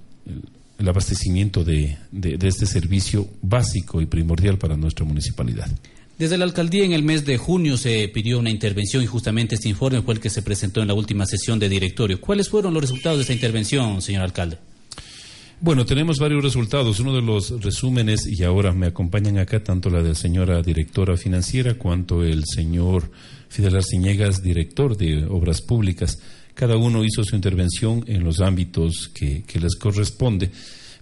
Speaker 11: abastecimiento de, de, este servicio básico y primordial para nuestra municipalidad.
Speaker 3: Desde la alcaldía en el mes de junio se pidió una intervención y justamente este informe fue el que se presentó en la última sesión de directorio. ¿Cuáles fueron los resultados de esta intervención, señor alcalde?
Speaker 11: Bueno, tenemos varios resultados. Uno de los resúmenes, y ahora me acompañan acá tanto la de señora directora financiera cuanto el señor Fidel Arciniegas, director de Obras Públicas. Cada uno hizo su intervención en los ámbitos que, que les corresponde.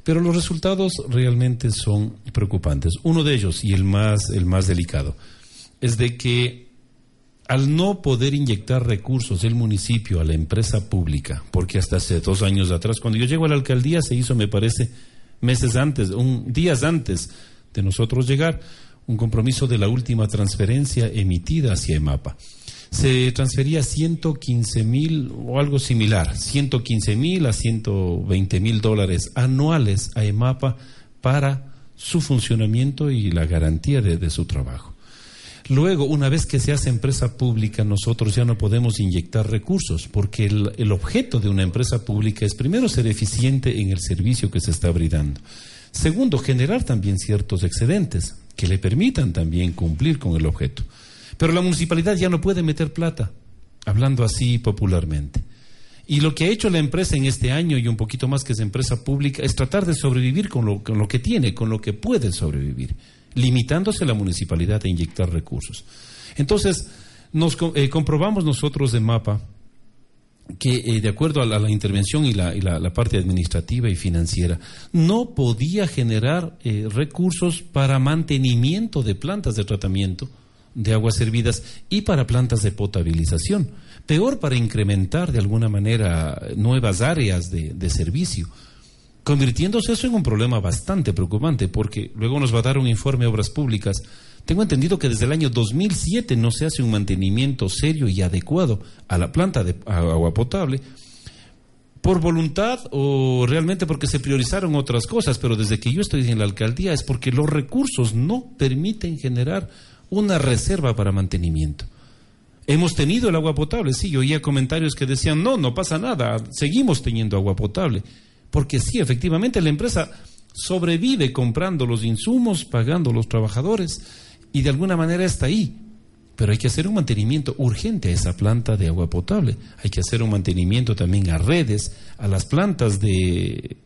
Speaker 11: Pero los resultados realmente son preocupantes. Uno de ellos, y el más, el más delicado, es de que al no poder inyectar recursos del municipio a la empresa pública, porque hasta hace dos años atrás, cuando yo llego a la alcaldía, se hizo, me parece, meses antes, un, días antes de nosotros llegar, un compromiso de la última transferencia emitida hacia EMAPA. Se transfería 115 mil o algo similar, 115 mil a 120 mil dólares anuales a EMAPA para su funcionamiento y la garantía de su trabajo. Luego, una vez que se hace empresa pública, nosotros ya no podemos inyectar recursos, porque el, objeto de una empresa pública es primero ser eficiente en el servicio que se está brindando. Segundo, generar también ciertos excedentes que le permitan también cumplir con el objeto. Pero la municipalidad ya no puede meter plata, hablando así popularmente. Y lo que ha hecho la empresa en este año y un poquito más que es empresa pública es tratar de sobrevivir con lo, que tiene, con lo que puede sobrevivir. Limitándose la municipalidad a inyectar recursos. Entonces, nos eh, comprobamos nosotros de mapa que eh, de acuerdo a la, intervención y, la, parte administrativa y financiera, no podía generar eh, recursos para mantenimiento de plantas de tratamiento de aguas servidas y para plantas de potabilización. Peor para incrementar de alguna manera nuevas áreas de servicio convirtiéndose eso en un problema bastante preocupante, porque luego nos va a dar un informe de obras públicas tengo entendido que desde el año 2007 no se hace un mantenimiento serio y adecuado a la planta de agua potable por voluntad o realmente porque se priorizaron otras cosas, pero desde que yo estoy en la alcaldía es porque los recursos no permiten generar una reserva para mantenimiento. Hemos tenido el agua potable, sí, yo oía comentarios que decían, no, no pasa nada, seguimos teniendo agua potable, porque sí, efectivamente la empresa sobrevive comprando los insumos, pagando los trabajadores, y de alguna manera está ahí. Pero hay que hacer un mantenimiento urgente a esa planta de agua potable. Hay que hacer un mantenimiento también a redes, a las plantas de,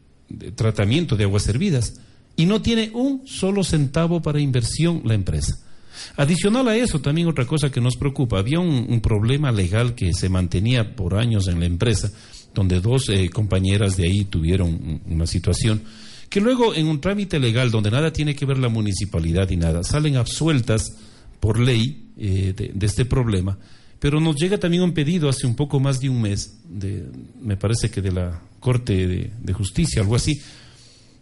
Speaker 11: tratamiento de aguas servidas. Y no tiene un solo centavo para inversión la empresa. Adicional a eso, también otra cosa que nos preocupa, había un, problema legal que se mantenía por años en la empresa, donde dos eh, compañeras de ahí tuvieron una situación que luego en un trámite legal donde nada tiene que ver la municipalidad y nada, salen absueltas por ley eh, de, este problema, pero nos llega también un pedido hace un poco más de un mes, de, me parece que de la Corte de, de Justicia, algo así,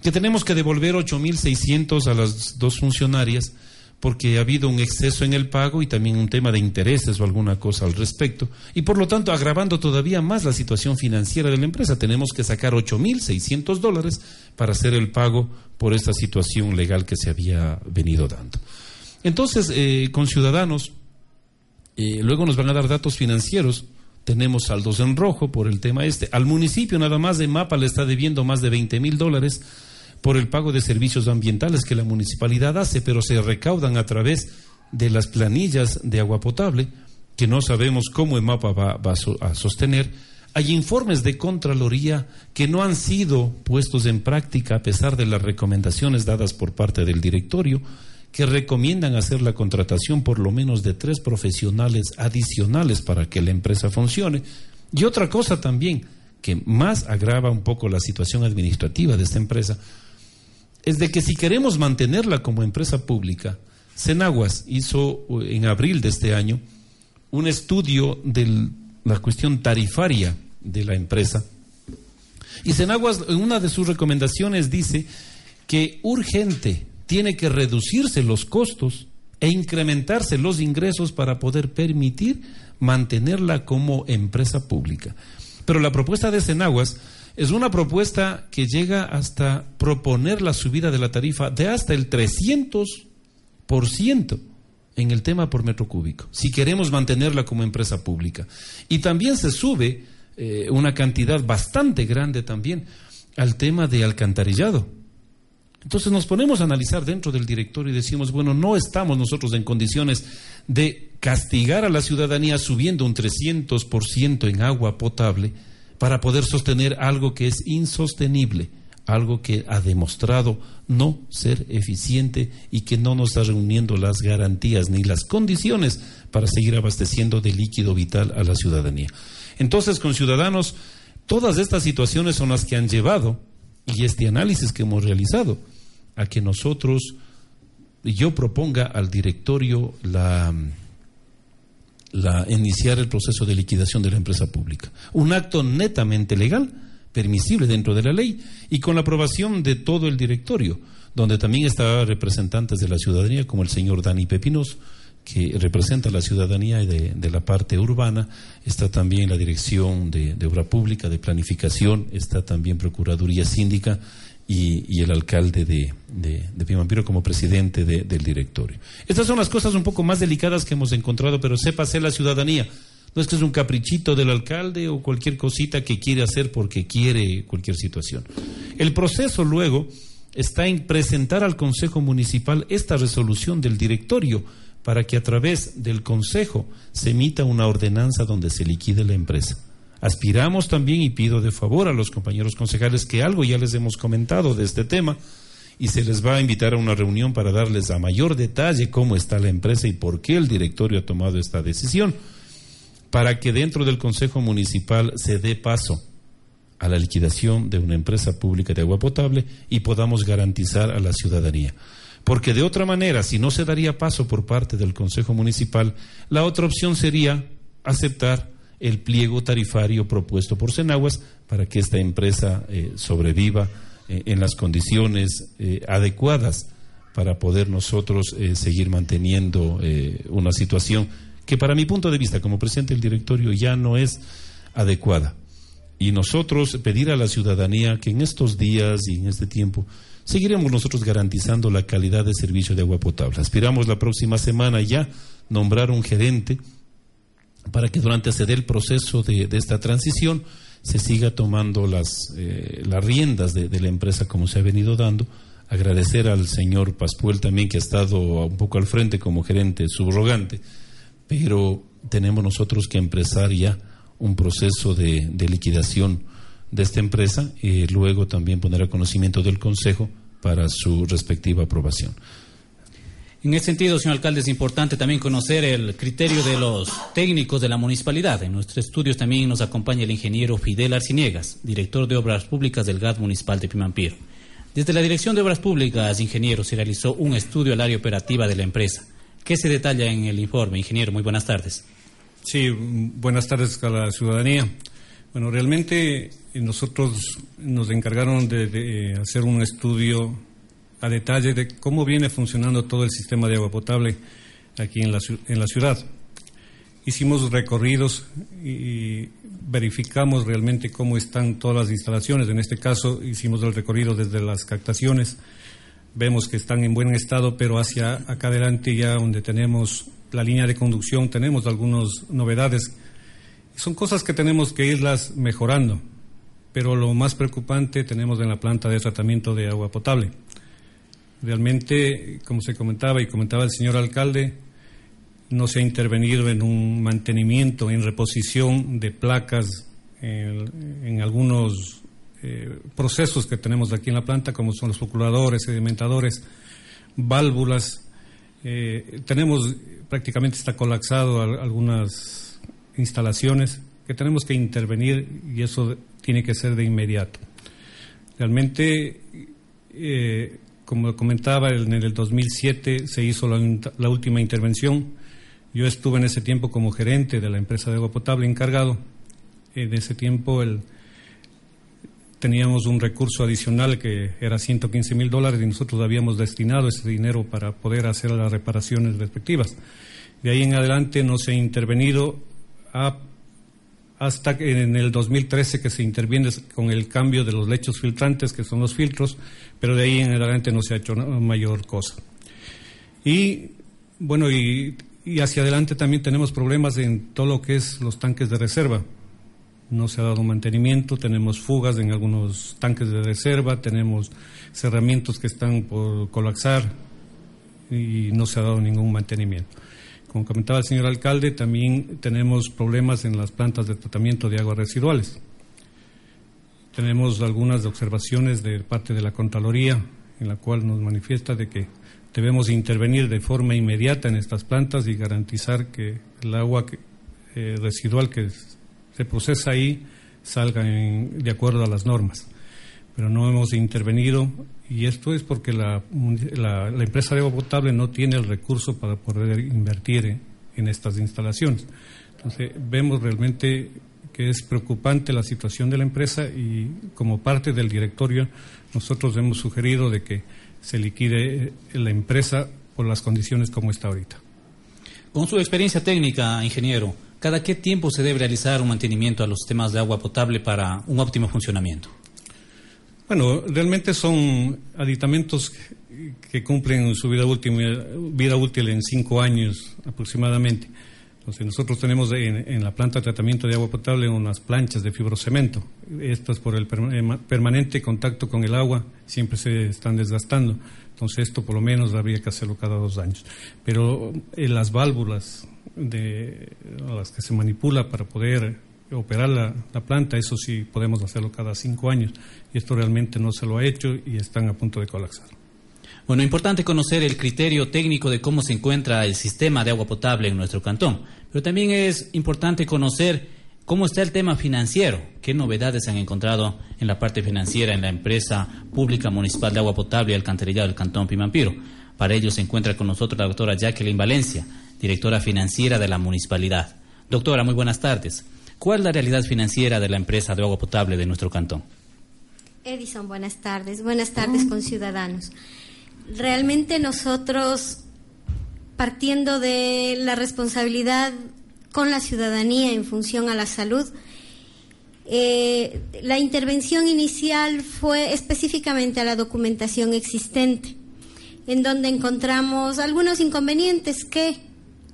Speaker 11: que tenemos que devolver 8.600 a las dos funcionarias porque ha habido un exceso en el pago y también un tema de intereses o alguna cosa al respecto. Y por lo tanto, agravando todavía más la situación financiera de la empresa, tenemos que sacar 8.600 dólares para hacer el pago por esta situación legal que se había venido dando. Entonces, eh, con Ciudadanos, eh, luego nos van a dar datos financieros. Tenemos saldos en rojo por el tema este. Al municipio nada más de Mapa le está debiendo más de 20 mil dólares por el pago de servicios ambientales que la municipalidad hace, pero se recaudan a través de las planillas de agua potable, que no sabemos cómo EMAPA va, va a sostener. Hay informes de Contraloría que no han sido puestos en práctica a pesar de las recomendaciones dadas por parte del directorio, que recomiendan hacer la contratación por lo menos de tres profesionales adicionales para que la empresa funcione. Y otra cosa también, que más agrava un poco la situación administrativa de esta empresa, es de que si queremos mantenerla como empresa pública, Cenaguas hizo eh, en abril de este año un estudio de la cuestión tarifaria de la empresa. Y Cenaguas en una de sus recomendaciones dice que urgente tiene que reducirse los costos e incrementarse los ingresos para poder permitir mantenerla como empresa pública. Pero la propuesta de Cenaguas es una propuesta que llega hasta proponer la subida de la tarifa de hasta el 300% en el tema por metro cúbico, si queremos mantenerla como empresa pública. Y también se sube eh, una cantidad bastante grande también al tema de alcantarillado. Entonces nos ponemos a analizar dentro del directorio y decimos, bueno, no estamos nosotros en condiciones de castigar a la ciudadanía subiendo un 300% en agua potable, para poder sostener algo que es insostenible, algo que ha demostrado no ser eficiente y que no nos está reuniendo las garantías ni las condiciones para seguir abasteciendo de líquido vital a la ciudadanía. Entonces, con ciudadanos, todas estas situaciones son las que han llevado, y este análisis que hemos realizado, a que nosotros, yo proponga al directorio la la, iniciar el proceso de liquidación de la empresa pública. Un acto netamente legal, permisible dentro de la ley y con la aprobación de todo el directorio, donde también está representantes de la ciudadanía como el señor Dani Pepinos, que representa a la ciudadanía de, de, la parte urbana, está también la Dirección de, de Obra Pública, de Planificación, está también Procuraduría Síndica y, el alcalde de, de, Pimampiro como presidente del directorio. Estas son las cosas un poco más delicadas que hemos encontrado, pero sépase la ciudadanía. No es que es un caprichito del alcalde o cualquier cosita que quiere hacer porque quiere cualquier situación. El proceso luego está en presentar al Consejo Municipal esta resolución del directorio para que a través del Consejo se emita una ordenanza donde se liquide la empresa. Aspiramos también, y pido de favor a los compañeros concejales que algo ya les hemos comentado de este tema, y se les va a invitar a una reunión para darles a mayor detalle cómo está la empresa y por qué el directorio ha tomado esta decisión, para que dentro del Consejo Municipal se dé paso a la liquidación de una empresa pública de agua potable y podamos garantizar a la ciudadanía. Porque de otra manera, si no se daría paso por parte del Consejo Municipal, la otra opción sería aceptar el pliego tarifario propuesto por Senaguas para que esta empresa eh, sobreviva eh, en las condiciones eh, adecuadas para poder nosotros seguir manteniendo una situación que para mi punto de vista como presidente del directorio ya no es adecuada. Y nosotros pedir a la ciudadanía que en estos días y en este tiempo seguiremos nosotros garantizando la calidad de servicio de agua potable. Aspiramos la próxima semana ya nombrar un gerente para que durante se dé el proceso de, esta transición se siga tomando las, eh, las riendas de, la empresa como se ha venido dando. Agradecer al señor Paspuel también que ha estado un poco al frente como gerente subrogante, pero tenemos nosotros que empezar ya un proceso de, de liquidación de esta empresa y luego también poner a conocimiento del Consejo para su respectiva aprobación.
Speaker 3: En ese sentido, señor alcalde, es importante también conocer el criterio de los técnicos de la municipalidad. En nuestros estudios también nos acompaña el ingeniero Fidel Arciniegas, director de Obras Públicas del GAT Municipal de Pimampiro. Desde la Dirección de Obras Públicas, ingeniero, se realizó un estudio al área operativa de la empresa. ¿Qué se detalla en el informe, ingeniero? Muy buenas tardes.
Speaker 12: Sí, buenas tardes a la ciudadanía. Bueno, realmente nosotros nos encargaron de hacer un estudio a detalle de cómo viene funcionando todo el sistema de agua potable aquí en la, en la ciudad. Hicimos recorridos y verificamos realmente cómo están todas las instalaciones. En este caso hicimos el recorrido desde las captaciones. Vemos que están en buen estado, pero hacia acá adelante ya donde tenemos la línea de conducción tenemos algunas novedades. Son cosas que tenemos que irlas mejorando, pero lo más preocupante tenemos en la planta de tratamiento de agua potable. Realmente, como se comentaba y comentaba el señor alcalde, no se ha intervenido en un mantenimiento, en reposición de placas en, algunos eh, procesos que tenemos aquí en la planta, como son los procuradores, sedimentadores, válvulas. Eh, tenemos prácticamente está colapsado algunas instalaciones que tenemos que intervenir y eso tiene que ser de inmediato. Realmente eh, como comentaba, en el 2007 se hizo la, última intervención. Yo estuve en ese tiempo como gerente de la empresa de agua potable encargado. En ese tiempo teníamos un recurso adicional que era 115 mil dólares y nosotros habíamos destinado ese dinero para poder hacer las reparaciones respectivas. De ahí en adelante no se ha intervenido a hasta en el 2013 que se interviene con el cambio de los lechos filtrantes, que son los filtros, pero de ahí en adelante no se ha hecho mayor cosa. Y bueno, y, hacia adelante también tenemos problemas en todo lo que es los tanques de reserva. No se ha dado mantenimiento, tenemos fugas en algunos tanques de reserva, tenemos cerramientos que están por colapsar y no se ha dado ningún mantenimiento. Como comentaba el señor alcalde, también tenemos problemas en las plantas de tratamiento de aguas residuales. Tenemos algunas observaciones de parte de la Contraloría en la cual nos manifiesta de que debemos intervenir de forma inmediata en estas plantas y garantizar que el agua eh, residual que se procesa ahí salga de acuerdo a las normas. Pero no hemos intervenido y esto es porque la, empresa de agua potable no tiene el recurso para poder invertir en, estas instalaciones. Entonces, vemos realmente que es preocupante la situación de la empresa y como parte del directorio nosotros hemos sugerido de que se liquide la empresa por las condiciones como está ahorita.
Speaker 3: Con su experiencia técnica, ingeniero, ¿cada qué tiempo se debe realizar un mantenimiento a los sistemas de agua potable para un óptimo funcionamiento?
Speaker 12: Bueno, realmente son aditamentos que cumplen su vida útil, vida útil en cinco años aproximadamente. Entonces, nosotros tenemos en, la planta de tratamiento de agua potable unas planchas de fibrocemento. Estas por el eh, permanente contacto con el agua siempre se están desgastando. Entonces, esto por lo menos habría que hacerlo cada dos años. Pero en eh, las válvulas de las que se manipula para poder operar la, planta, eso sí podemos hacerlo cada cinco años. Y esto realmente no se lo ha hecho y están a punto de colapsar.
Speaker 3: Bueno, importante conocer el criterio técnico de cómo se encuentra el sistema de agua potable en nuestro cantón, pero también es importante conocer cómo está el tema financiero, qué novedades se han encontrado en la parte financiera en la empresa pública municipal de agua potable y alcantarillado del cantón Pimampiro. Para ello se encuentra con nosotros la doctora Jacqueline Valencia, directora financiera de la municipalidad. Doctora, muy buenas tardes. ¿Cuál es la realidad financiera de la empresa de agua potable de nuestro cantón?
Speaker 13: Edison, buenas tardes. Buenas tardes con ciudadanos. Realmente nosotros, partiendo de la responsabilidad con la ciudadanía en función a la salud, eh, la intervención inicial fue específicamente a la documentación existente, en donde encontramos algunos inconvenientes que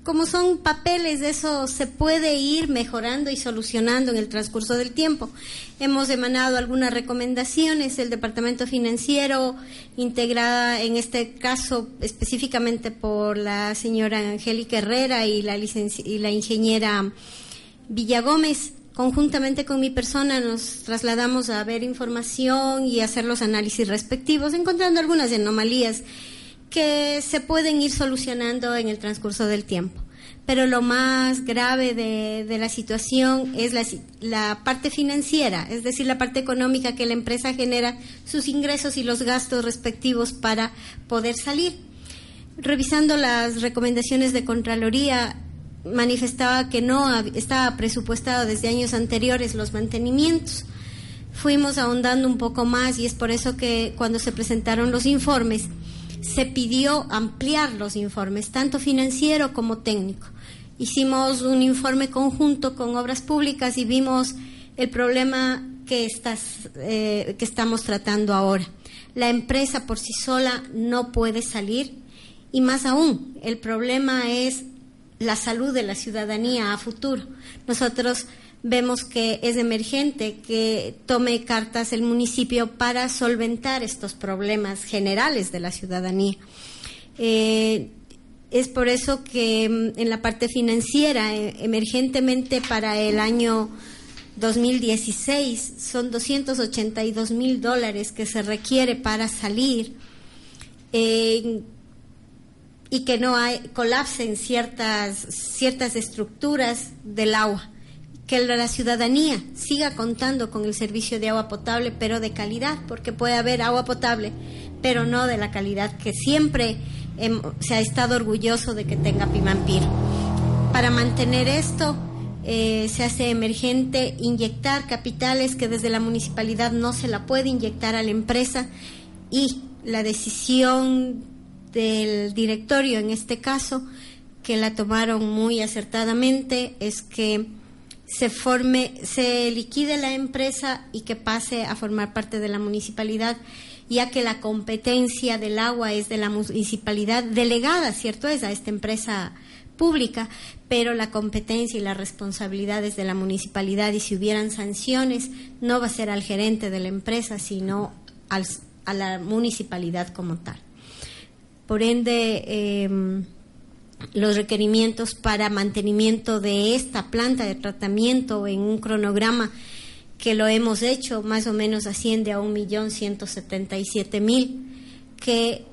Speaker 13: como son papeles, eso se puede ir mejorando y solucionando en el transcurso del tiempo. Hemos emanado algunas recomendaciones, el Departamento Financiero, integrada en este caso específicamente por la señora Angélica Herrera y la, y la ingeniera Villagómez, conjuntamente con mi persona nos trasladamos a ver información y hacer los análisis respectivos, encontrando algunas anomalías que se pueden ir solucionando en el transcurso del tiempo. Pero lo más grave de, la situación es la, la, parte financiera, es decir, la parte económica que la empresa genera, sus ingresos y los gastos respectivos para poder salir. Revisando las recomendaciones de Contraloría, manifestaba que no estaba presupuestado desde años anteriores los mantenimientos. Fuimos ahondando un poco más y es por eso que cuando se presentaron los informes, se pidió ampliar los informes, tanto financiero como técnico. Hicimos un informe conjunto con obras públicas y vimos el problema que, estás, eh, que estamos tratando ahora. La empresa por sí sola no puede salir y más aún, el problema es la salud de la ciudadanía a futuro. Nosotros vemos que es emergente que tome cartas el municipio para solventar estos problemas generales de la ciudadanía. Eh, es por eso que mm, en la parte financiera, eh, emergentemente para el año 2016, son 282 mil dólares que se requiere para salir y que no hay, colapsen ciertas, ciertas estructuras del agua que la ciudadanía siga contando con el servicio de agua potable, pero de calidad, porque puede haber agua potable, pero no de la calidad que siempre se ha estado orgulloso de que tenga Pimampiro. Para mantener esto, eh, se hace emergente inyectar capitales que desde la municipalidad no se la puede inyectar a la empresa y la decisión del directorio en este caso, que la tomaron muy acertadamente, es que se forme, se liquide la empresa y que pase a formar parte de la municipalidad, ya que la competencia del agua es de la municipalidad delegada, ¿cierto? Es a esta empresa pública, pero la competencia y las responsabilidades de la municipalidad y si hubieran sanciones no va a ser al gerente de la empresa, sino a la municipalidad como tal. Por ende, eh, los requerimientos para mantenimiento de esta planta de tratamiento en un cronograma que lo hemos hecho más o menos asciende a un millón ciento setenta y siete mil que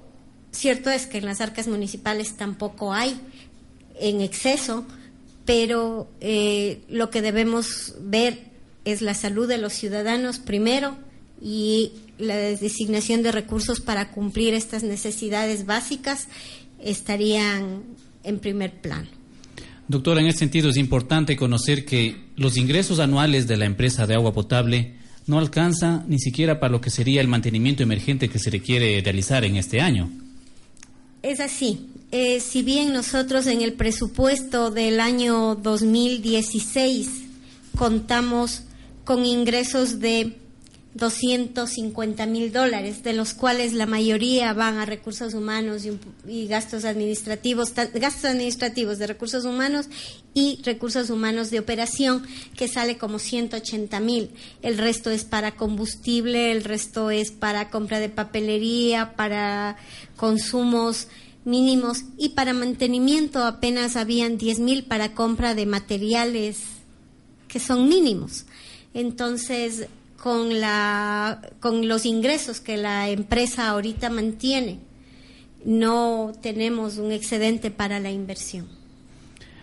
Speaker 13: cierto es que en las arcas municipales tampoco hay en exceso pero eh, lo que debemos ver es la salud de los ciudadanos primero y la designación de recursos para cumplir estas necesidades básicas estarían en primer plano.
Speaker 3: Doctora, en ese sentido es importante conocer que los ingresos anuales de la empresa de agua potable no alcanzan ni siquiera para lo que sería el mantenimiento emergente que se requiere realizar en este año.
Speaker 13: Es así. Eh, si bien nosotros en el presupuesto del año 2016 contamos con ingresos de 250 mil dólares, de los cuales la mayoría van a recursos humanos y, gastos administrativos, gastos administrativos de recursos humanos y recursos humanos de operación, que sale como 180 mil. El resto es para combustible, el resto es para compra de papelería, para consumos mínimos y para mantenimiento apenas habían 10 mil para compra de materiales que son mínimos. Entonces, con, la, con los ingresos que la empresa ahorita mantiene no tenemos un excedente para la inversión.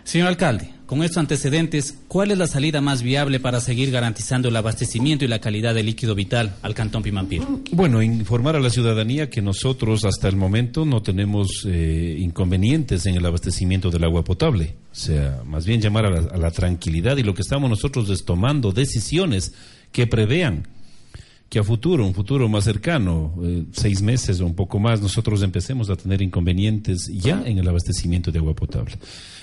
Speaker 3: Señor alcalde, con estos antecedentes, ¿cuál es la salida más viable para seguir garantizando el abastecimiento y la calidad del líquido vital al Cantón Pimampiro?
Speaker 11: Bueno, informar a la ciudadanía que nosotros hasta el momento no tenemos eh, inconvenientes en el abastecimiento del agua potable. O sea, más bien llamar a la, a la tranquilidad y lo que estamos nosotros es tomando decisiones que prevean que a futuro, un futuro más cercano, eh, seis meses o un poco más, nosotros empecemos a tener inconvenientes ya en el abastecimiento de agua potable.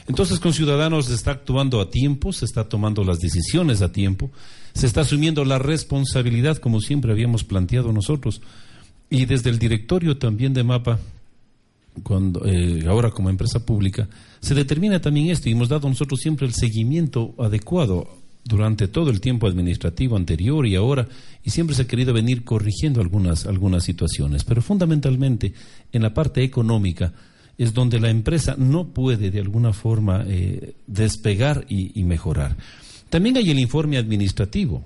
Speaker 11: Entonces, con Ciudadanos se está actuando a tiempo, se está tomando las decisiones a tiempo, se está asumiendo la responsabilidad como siempre habíamos planteado nosotros. Y desde el directorio también de MAPA, cuando, eh, ahora como empresa pública, se determina también esto y hemos dado nosotros siempre el seguimiento adecuado durante todo el tiempo administrativo anterior y ahora, y siempre se ha querido venir corrigiendo algunas, algunas situaciones. Pero fundamentalmente, en la parte económica, es donde la empresa no puede de alguna forma eh, despegar y, mejorar. También hay el informe administrativo.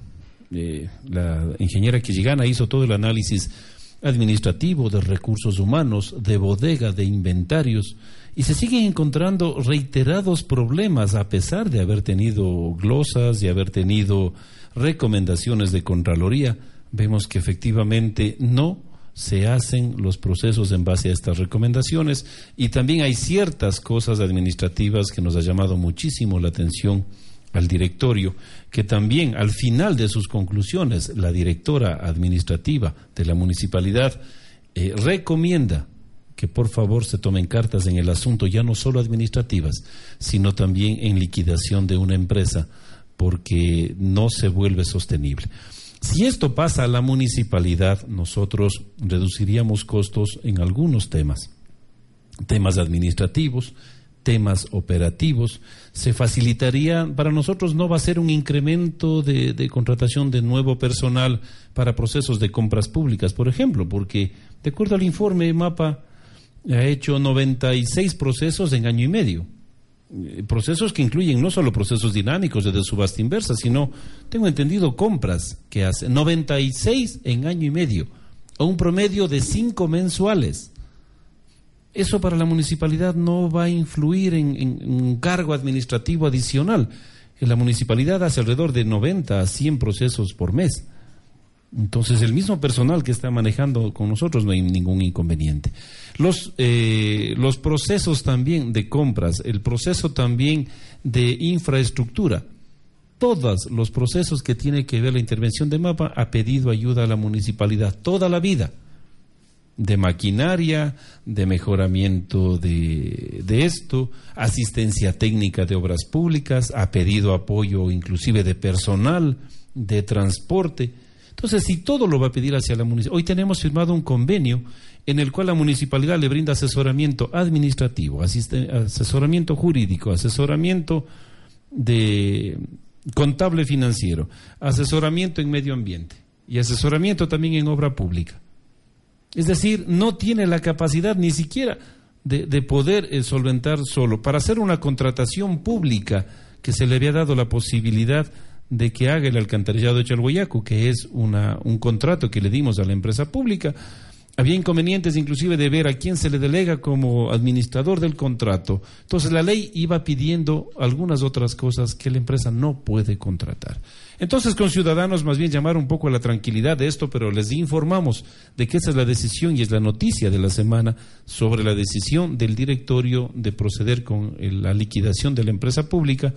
Speaker 11: Eh, la ingeniera Quilligana hizo todo el análisis administrativo de recursos humanos, de bodega, de inventarios, y se siguen encontrando reiterados problemas a pesar de haber tenido glosas y haber tenido recomendaciones de Contraloría. Vemos que efectivamente no se hacen los procesos en base a estas recomendaciones y también hay ciertas cosas administrativas que nos ha llamado muchísimo la atención al directorio, que también al final de sus conclusiones la directora administrativa de la municipalidad eh, recomienda que por favor se tomen cartas en el asunto, ya no solo administrativas, sino también en liquidación de una empresa, porque no se vuelve sostenible. Si esto pasa a la municipalidad, nosotros reduciríamos costos en algunos temas, temas administrativos, temas operativos, se facilitaría, para nosotros no va a ser un incremento de, de, contratación de nuevo personal para procesos de compras públicas, por ejemplo, porque de acuerdo al informe MAPA ha hecho 96 procesos en año y medio. Eh, procesos que incluyen no solo procesos dinámicos de subasta inversa, sino, tengo entendido, compras que hace 96 en año y medio, a un promedio de 5 mensuales. Eso para la municipalidad no va a influir en, un cargo administrativo adicional. En la municipalidad hace alrededor de 90 a 100 procesos por mes. Entonces, el mismo personal que está manejando con nosotros no hay ningún inconveniente. Los, eh, los procesos también de compras, el proceso también de infraestructura, todos los procesos que tiene que ver la intervención de MAPA ha pedido ayuda a la municipalidad toda la vida, de maquinaria, de mejoramiento de, de esto, asistencia técnica de obras públicas, ha pedido apoyo inclusive de personal, de transporte entonces, si todo lo va a pedir hacia la municipalidad, hoy tenemos firmado un convenio en el cual la municipalidad le brinda asesoramiento administrativo, asesoramiento jurídico, asesoramiento de contable financiero, asesoramiento en medio ambiente y asesoramiento también en obra pública. Es decir, no tiene la capacidad ni siquiera de, de poder eh, solventar solo. Para hacer una contratación pública que se le había dado la posibilidad de que haga el alcantarillado de Chalhuayaco, que es un contrato que le dimos a la empresa pública. Había inconvenientes inclusive de ver a quién se le delega como administrador del contrato. Entonces la ley iba pidiendo algunas otras cosas que la empresa no puede contratar. Entonces con ciudadanos más bien llamar un poco a la tranquilidad de esto, pero les informamos de que esa es la decisión y es la noticia de la semana sobre la decisión del directorio de proceder con la liquidación de la empresa pública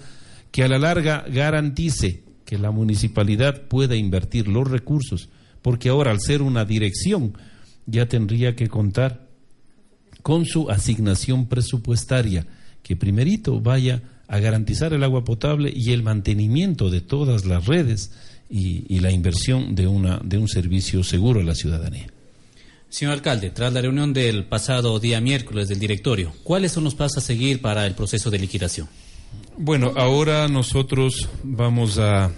Speaker 11: que a la larga garantice que la municipalidad pueda invertir los recursos, porque ahora al ser una dirección ya tendría que contar con su asignación presupuestaria, que primerito vaya a garantizar el agua potable y el mantenimiento de todas las redes y, la inversión de, una, de un servicio seguro a la ciudadanía.
Speaker 3: Señor alcalde, tras la reunión del pasado día miércoles del directorio, ¿cuáles son los pasos a seguir para el proceso de liquidación?
Speaker 11: Bueno, ahora nosotros vamos a,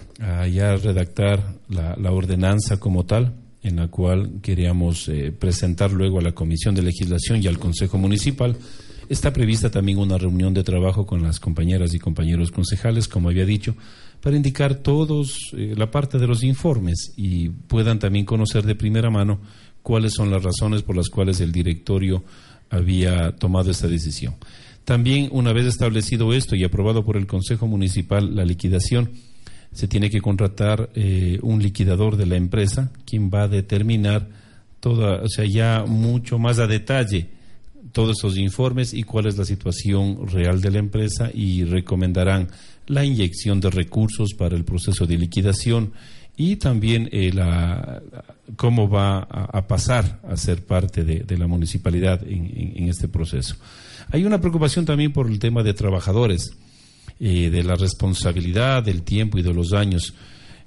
Speaker 11: ya redactar la, la, ordenanza como tal, en la cual queríamos eh, presentar luego a la Comisión de Legislación y al Consejo Municipal. Está prevista también una reunión de trabajo con las compañeras y compañeros concejales, como había dicho, para indicar todos eh, la parte de los informes y puedan también conocer de primera mano cuáles son las razones por las cuales el directorio había tomado esta decisión. También, una vez establecido esto y aprobado por el Consejo Municipal la liquidación, se tiene que contratar eh, un liquidador de la empresa, quien va a determinar toda, o sea, ya mucho más a detalle todos esos informes y cuál es la situación real de la empresa y recomendarán la inyección de recursos para el proceso de liquidación y también eh, cómo va a, pasar a ser parte de, la municipalidad en, este proceso. Hay una preocupación también por el tema de trabajadores, eh, de la responsabilidad, del tiempo y de los años.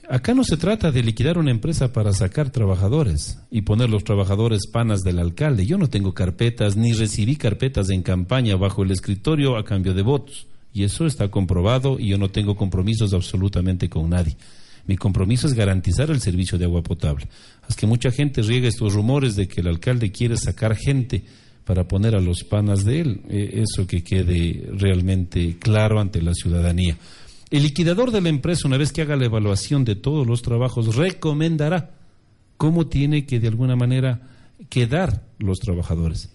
Speaker 11: Acá no se trata de liquidar una empresa para sacar trabajadores y poner los trabajadores panas del alcalde. Yo no tengo carpetas ni recibí carpetas en campaña bajo el escritorio a cambio de votos. Y eso está comprobado y yo no tengo compromisos absolutamente con nadie. Mi compromiso es garantizar el servicio de agua potable. Haz que mucha gente riega estos rumores de que el alcalde quiere sacar gente para poner a los panas de él. Eh, eso que quede realmente claro ante la ciudadanía. El liquidador de la empresa, una vez que haga la evaluación de todos los trabajos, recomendará cómo tiene que de alguna manera quedar los trabajadores.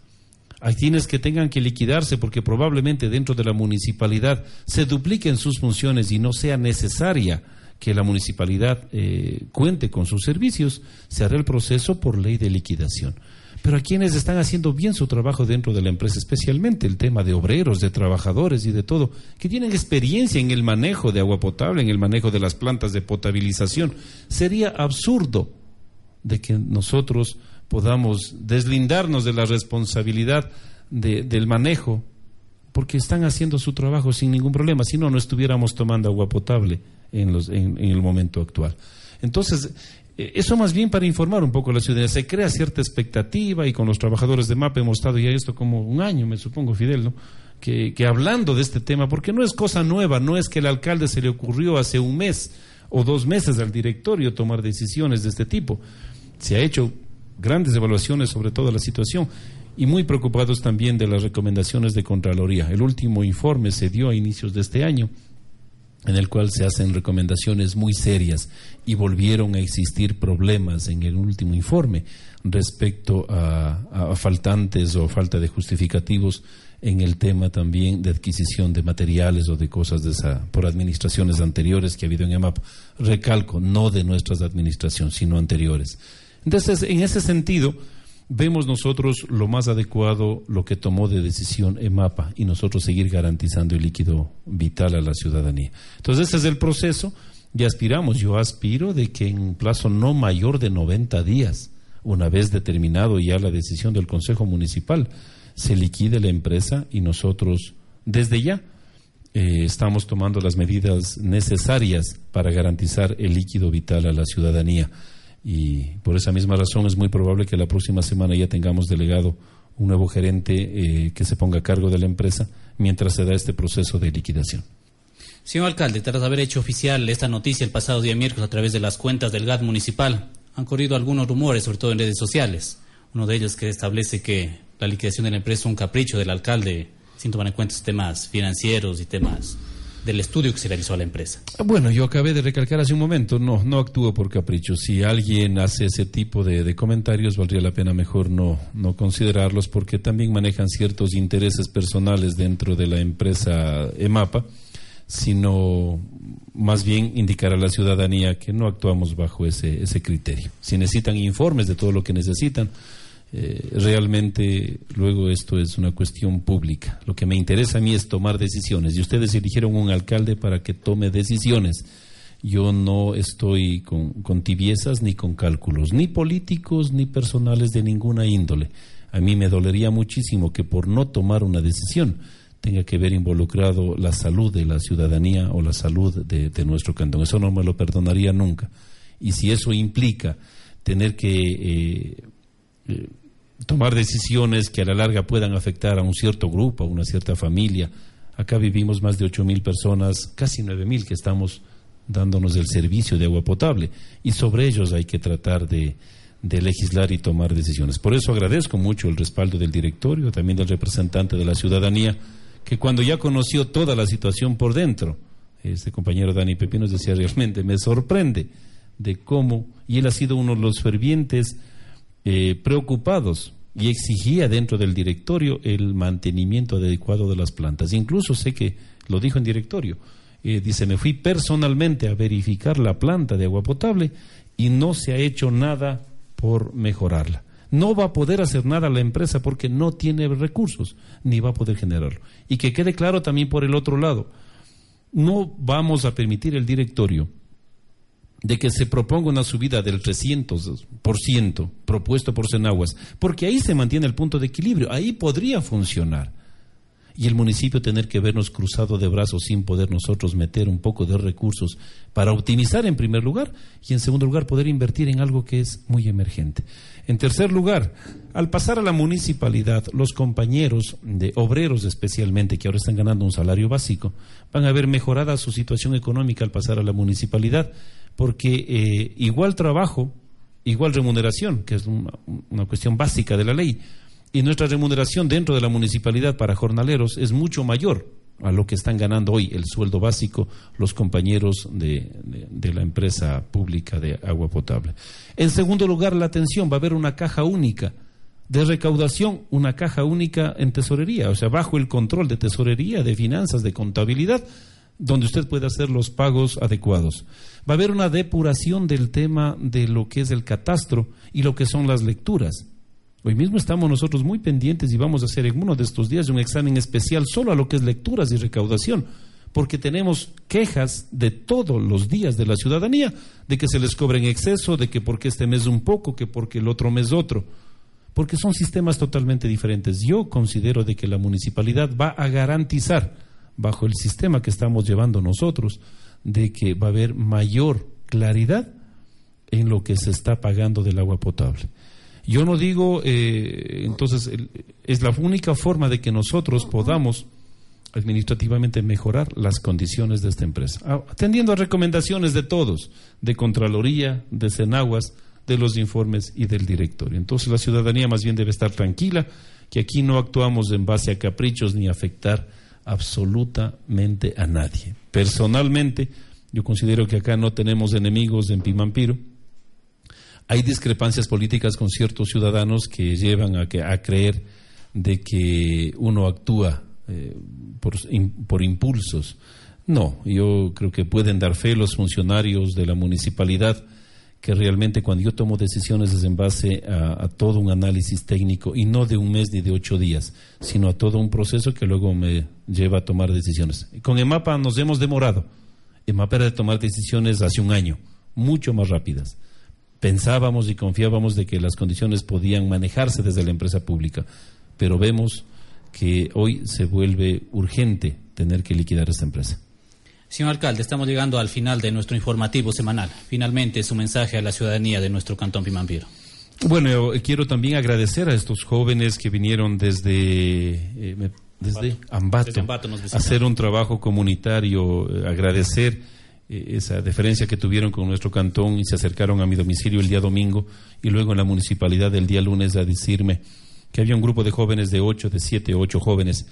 Speaker 11: Hay quienes que tengan que liquidarse porque probablemente dentro de la municipalidad se dupliquen sus funciones y no sea necesaria que la municipalidad eh, cuente con sus servicios, se hará el proceso por ley de liquidación. Pero a quienes están haciendo bien su trabajo dentro de la empresa, especialmente el tema de obreros, de trabajadores y de todo, que tienen experiencia en el manejo de agua potable, en el manejo de las plantas de potabilización, sería absurdo de que nosotros podamos deslindarnos de la responsabilidad del manejo, porque están haciendo su trabajo sin ningún problema, si no, no estuviéramos tomando agua potable en, los, en, el momento actual. Entonces, eh, eso más bien para informar un poco a la ciudadanía. Se crea cierta expectativa y con los trabajadores de MAP hemos estado ya esto como un año, me supongo, Fidel, ¿no? que, que hablando de este tema, porque no es cosa nueva, no es que el alcalde se le ocurrió hace un mes o dos meses al directorio tomar decisiones de este tipo. Se ha hecho grandes evaluaciones sobre toda la situación y muy preocupados también de las recomendaciones de Contraloría. El último informe se dio a inicios de este año en el cual se hacen recomendaciones muy serias y volvieron a existir problemas en el último informe respecto a, faltantes o falta de justificativos en el tema también de adquisición de materiales o de cosas de esa, por administraciones anteriores que ha habido en EMAP. Recalco, no de nuestras administraciones, sino anteriores. Entonces, en ese sentido, vemos nosotros lo más adecuado, lo que tomó de decisión EMAPA y nosotros seguir garantizando el líquido vital a la ciudadanía. Entonces, ese es el proceso y aspiramos, yo aspiro de que en un plazo no mayor de 90 días, una vez determinado ya la decisión del Consejo Municipal, se liquide la empresa y nosotros, desde ya, eh, estamos tomando las medidas necesarias para garantizar el líquido vital a la ciudadanía y por esa misma razón es muy probable que la próxima semana ya tengamos delegado un nuevo gerente eh, que se ponga a cargo de la empresa mientras se da este proceso de liquidación.
Speaker 3: Señor alcalde, tras haber hecho oficial esta noticia el pasado día miércoles a través de las cuentas del GAT municipal, han corrido algunos rumores, sobre todo en redes sociales. Uno de ellos que establece que la liquidación de la empresa es un capricho del alcalde, sin tomar en cuenta temas financieros y temas del estudio que se realizó a la empresa.
Speaker 11: Bueno, yo acabé de recalcar hace un momento, no, no actúo por capricho. Si alguien hace ese tipo de, comentarios, valdría la pena mejor no, no considerarlos porque también manejan ciertos intereses personales dentro de la empresa EMAPA, sino más bien indicar a la ciudadanía que no actuamos bajo ese, ese criterio. Si necesitan informes de todo lo que necesitan, eh, realmente luego esto es una cuestión pública. Lo que me interesa a mí es tomar decisiones y ustedes eligieron un alcalde para que tome decisiones. Yo no estoy con, tibiezas ni con cálculos, ni políticos ni personales de ninguna índole. A mí me dolería muchísimo que por no tomar una decisión tenga que ver involucrado la salud de la ciudadanía o la salud de, nuestro cantón. Eso no me lo perdonaría nunca. Y si eso implica tener que eh, eh, tomar decisiones que a la larga puedan afectar a un cierto grupo, a una cierta familia. Acá vivimos más de ocho mil personas, casi nueve mil que estamos dándonos el servicio de agua potable y sobre ellos hay que tratar de, de legislar y tomar decisiones. Por eso agradezco mucho el respaldo del directorio, también del representante de la ciudadanía, que cuando ya conoció toda la situación por dentro, este compañero Dani Pepinos decía realmente, me sorprende de cómo, y él ha sido uno de los fervientes eh, preocupados y exigía dentro del directorio el mantenimiento adecuado de las plantas. Incluso sé que lo dijo en directorio. Eh, dice, me fui personalmente a verificar la planta de agua potable y no se ha hecho nada por mejorarla. No va a poder hacer nada la empresa porque no tiene recursos, ni va a poder generarlo. Y que quede claro también por el otro lado, no vamos a permitir el directorio de que se proponga una subida del 300% propuesto por Senaguas, porque ahí se mantiene el punto de equilibrio, ahí podría funcionar y el municipio tener que vernos cruzado de brazos sin poder nosotros meter un poco de recursos para optimizar en primer lugar y en segundo lugar poder invertir en algo que es muy emergente. En tercer lugar, al pasar a la municipalidad, los compañeros de obreros especialmente que ahora están ganando un salario básico van a ver mejorada su situación económica al pasar a la municipalidad porque eh, igual trabajo, igual remuneración, que es una cuestión básica de la ley, y nuestra remuneración dentro de la municipalidad para jornaleros es mucho mayor a lo que están ganando hoy el sueldo básico los compañeros de, la empresa pública de agua potable. En segundo lugar, la atención, va a haber una caja única de recaudación, una caja única en tesorería, o sea, bajo el control de tesorería, de finanzas, de contabilidad, donde usted puede hacer los pagos adecuados. Va a haber una depuración del tema de lo que es el catastro y lo que son las lecturas. Hoy mismo estamos nosotros muy pendientes y vamos a hacer en uno de estos días un examen especial solo a lo que es lecturas y recaudación, porque tenemos quejas de todos los días de la ciudadanía de que se les cobra en exceso, de que porque este mes un poco, que porque el otro mes otro, porque son sistemas totalmente diferentes. Yo considero de que la municipalidad va a garantizar, bajo el sistema que estamos llevando nosotros, de que va a haber mayor claridad en lo que se está pagando del agua potable. Yo no digo, eh, entonces, es la única forma de que nosotros podamos administrativamente mejorar las condiciones de esta empresa, ah, atendiendo a recomendaciones de todos, de Contraloría, de Cenaguas, de los informes y del directorio. Entonces la ciudadanía más bien debe estar tranquila, que aquí no actuamos en base a caprichos ni afectar absolutamente a nadie. Personalmente, yo considero que acá no tenemos enemigos en Pimampiro, hay discrepancias políticas con ciertos ciudadanos que llevan a, que, a creer de que uno actúa eh, por, impulsos. No, yo creo que pueden dar fe los funcionarios de la municipalidad que realmente cuando yo tomo decisiones es en base a, todo un análisis técnico y no de un mes ni de ocho días, sino a todo un proceso que luego me lleva a tomar decisiones. Con EMAPA nos hemos demorado. EMAPA era de tomar decisiones hace un año, mucho más rápidas pensábamos y confiábamos de que las condiciones podían manejarse desde la empresa pública, pero vemos que hoy se vuelve urgente tener que liquidar esta empresa.
Speaker 3: Señor alcalde, estamos llegando al final de nuestro informativo semanal. Finalmente, su mensaje a la ciudadanía de nuestro cantón Pimampiro.
Speaker 11: Bueno, quiero también agradecer a estos jóvenes que vinieron desde, eh, desde Ambato, a hacer un trabajo comunitario, eh, agradecer eh, esa deferencia que tuvieron con nuestro cantón y se acercaron a mi domicilio el día domingo y luego en la municipalidad el día lunes a decirme que había un grupo de jóvenes de ocho, de siete, ocho jóvenes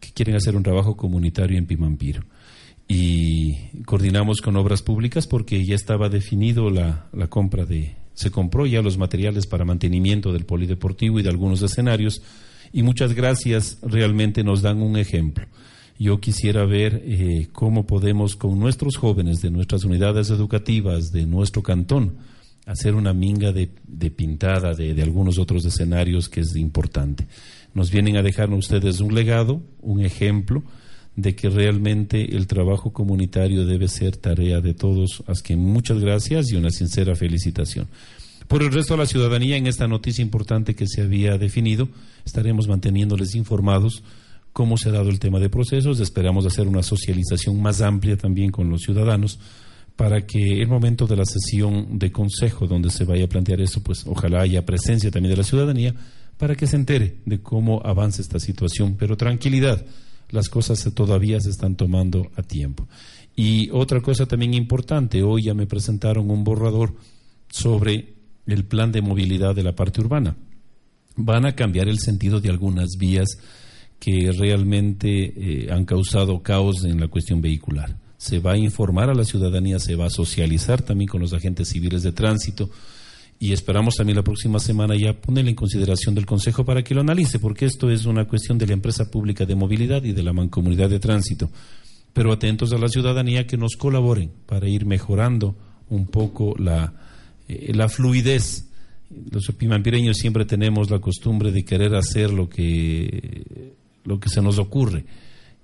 Speaker 11: que quieren hacer un trabajo comunitario en Pimampiro. Y coordinamos con obras públicas porque ya estaba definido la, la compra de, se compró ya los materiales para mantenimiento del polideportivo y de algunos escenarios y muchas gracias realmente nos dan un ejemplo yo quisiera ver eh, cómo podemos con nuestros jóvenes de nuestras unidades educativas, de nuestro cantón, hacer una minga de, pintada de, de, algunos otros escenarios que es importante. Nos vienen a dejarnos ustedes un legado, un ejemplo de que realmente el trabajo comunitario debe ser tarea de todos. Así que muchas gracias y una sincera felicitación. Por el resto de la ciudadanía, en esta noticia importante que se había definido, estaremos manteniéndoles informados cómo se ha dado el tema de procesos. Esperamos hacer una socialización más amplia también con los ciudadanos para que el momento de la sesión de consejo donde se vaya a plantear eso, pues ojalá haya presencia también de la ciudadanía para que se entere de cómo avanza esta situación. Pero tranquilidad, las cosas todavía se están tomando a tiempo. Y otra cosa también importante, hoy ya me presentaron un borrador sobre el plan de movilidad de la parte urbana. Van a cambiar el sentido de algunas vías que realmente eh, han causado caos en la cuestión vehicular. Se va a informar a la ciudadanía, se va a socializar también con los agentes civiles de tránsito y esperamos también la próxima semana ya ponerle en consideración del Consejo para que lo analice, porque esto es una cuestión de la empresa pública de movilidad y de la mancomunidad de tránsito. Pero atentos a la ciudadanía que nos colaboren para ir mejorando un poco la, eh, la fluidez. Los pimampireños siempre tenemos la costumbre de querer hacer lo que, lo que se nos ocurre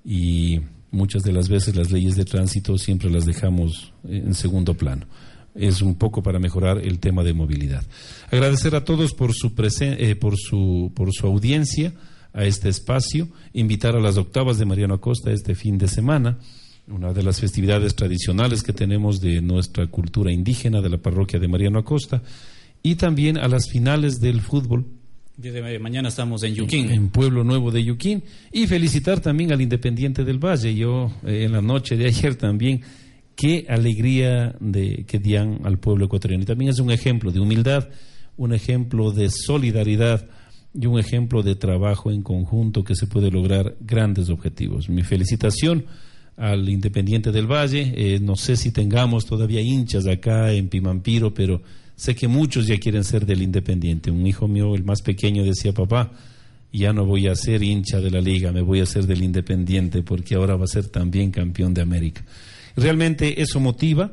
Speaker 11: y muchas de las veces las leyes de tránsito siempre las dejamos en segundo plano es un poco para mejorar el tema de movilidad. Agradecer a todos por su, eh, por su, por su audiencia a este espacio, invitar a las octavas de Mariano Acosta este fin de semana, una de las festividades tradicionales que tenemos de nuestra cultura indígena de la parroquia de Mariano Acosta, y también a las finales del fútbol.
Speaker 3: Desde mañana estamos en Yuquín.
Speaker 11: En Pueblo Nuevo de Yuquín. Y felicitar también al Independiente del Valle. Yo eh, en la noche de ayer también qué alegría de, que dan al pueblo ecuatoriano. Y también es un ejemplo de humildad, un ejemplo de solidaridad y un ejemplo de trabajo en conjunto que se puede lograr grandes objetivos. Mi felicitación al Independiente del Valle. Eh, no sé si tengamos todavía hinchas acá en Pimampiro, pero sé que muchos ya quieren ser del Independiente. Un hijo mío, el más pequeño, decía, papá, ya no voy a ser hincha de la liga, me voy a ser del Independiente porque ahora va a ser también campeón de América. Realmente eso motiva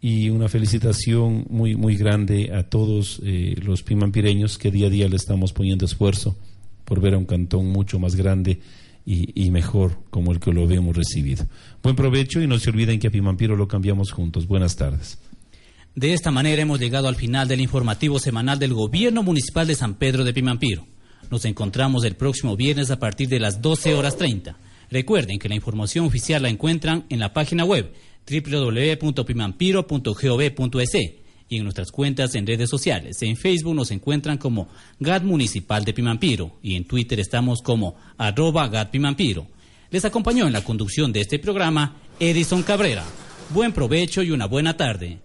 Speaker 11: y una felicitación muy, muy grande a todos eh, los pimampireños que día a día le estamos poniendo esfuerzo por ver a un cantón mucho más grande y, mejor como el que lo hemos recibido. Buen provecho y no se olviden que a Pimampiro lo cambiamos juntos. Buenas tardes.
Speaker 3: De esta manera hemos llegado al final del informativo semanal del Gobierno Municipal de San Pedro de Pimampiro. Nos encontramos el próximo viernes a partir de las 12 horas 30. Recuerden que la información oficial la encuentran en la página web www.pimampiro.gov.es y en nuestras cuentas en redes sociales. En Facebook nos encuentran como GAT Municipal de Pimampiro y en Twitter estamos como arroba GAT Pimampiro. Les acompañó en la conducción de este programa Edison Cabrera. Buen provecho y una buena tarde.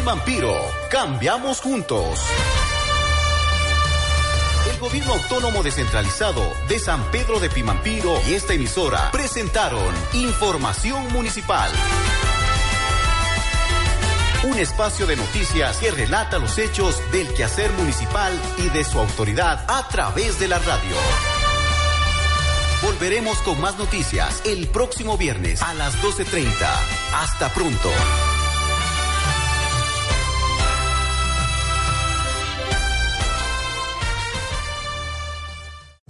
Speaker 2: Pimampiro, cambiamos juntos. El gobierno autónomo descentralizado de San Pedro de Pimampiro y esta emisora presentaron Información Municipal. Un espacio de noticias que relata los hechos del quehacer municipal y de su autoridad a través de la radio. Volveremos con más noticias el próximo viernes a las 12.30. Hasta pronto.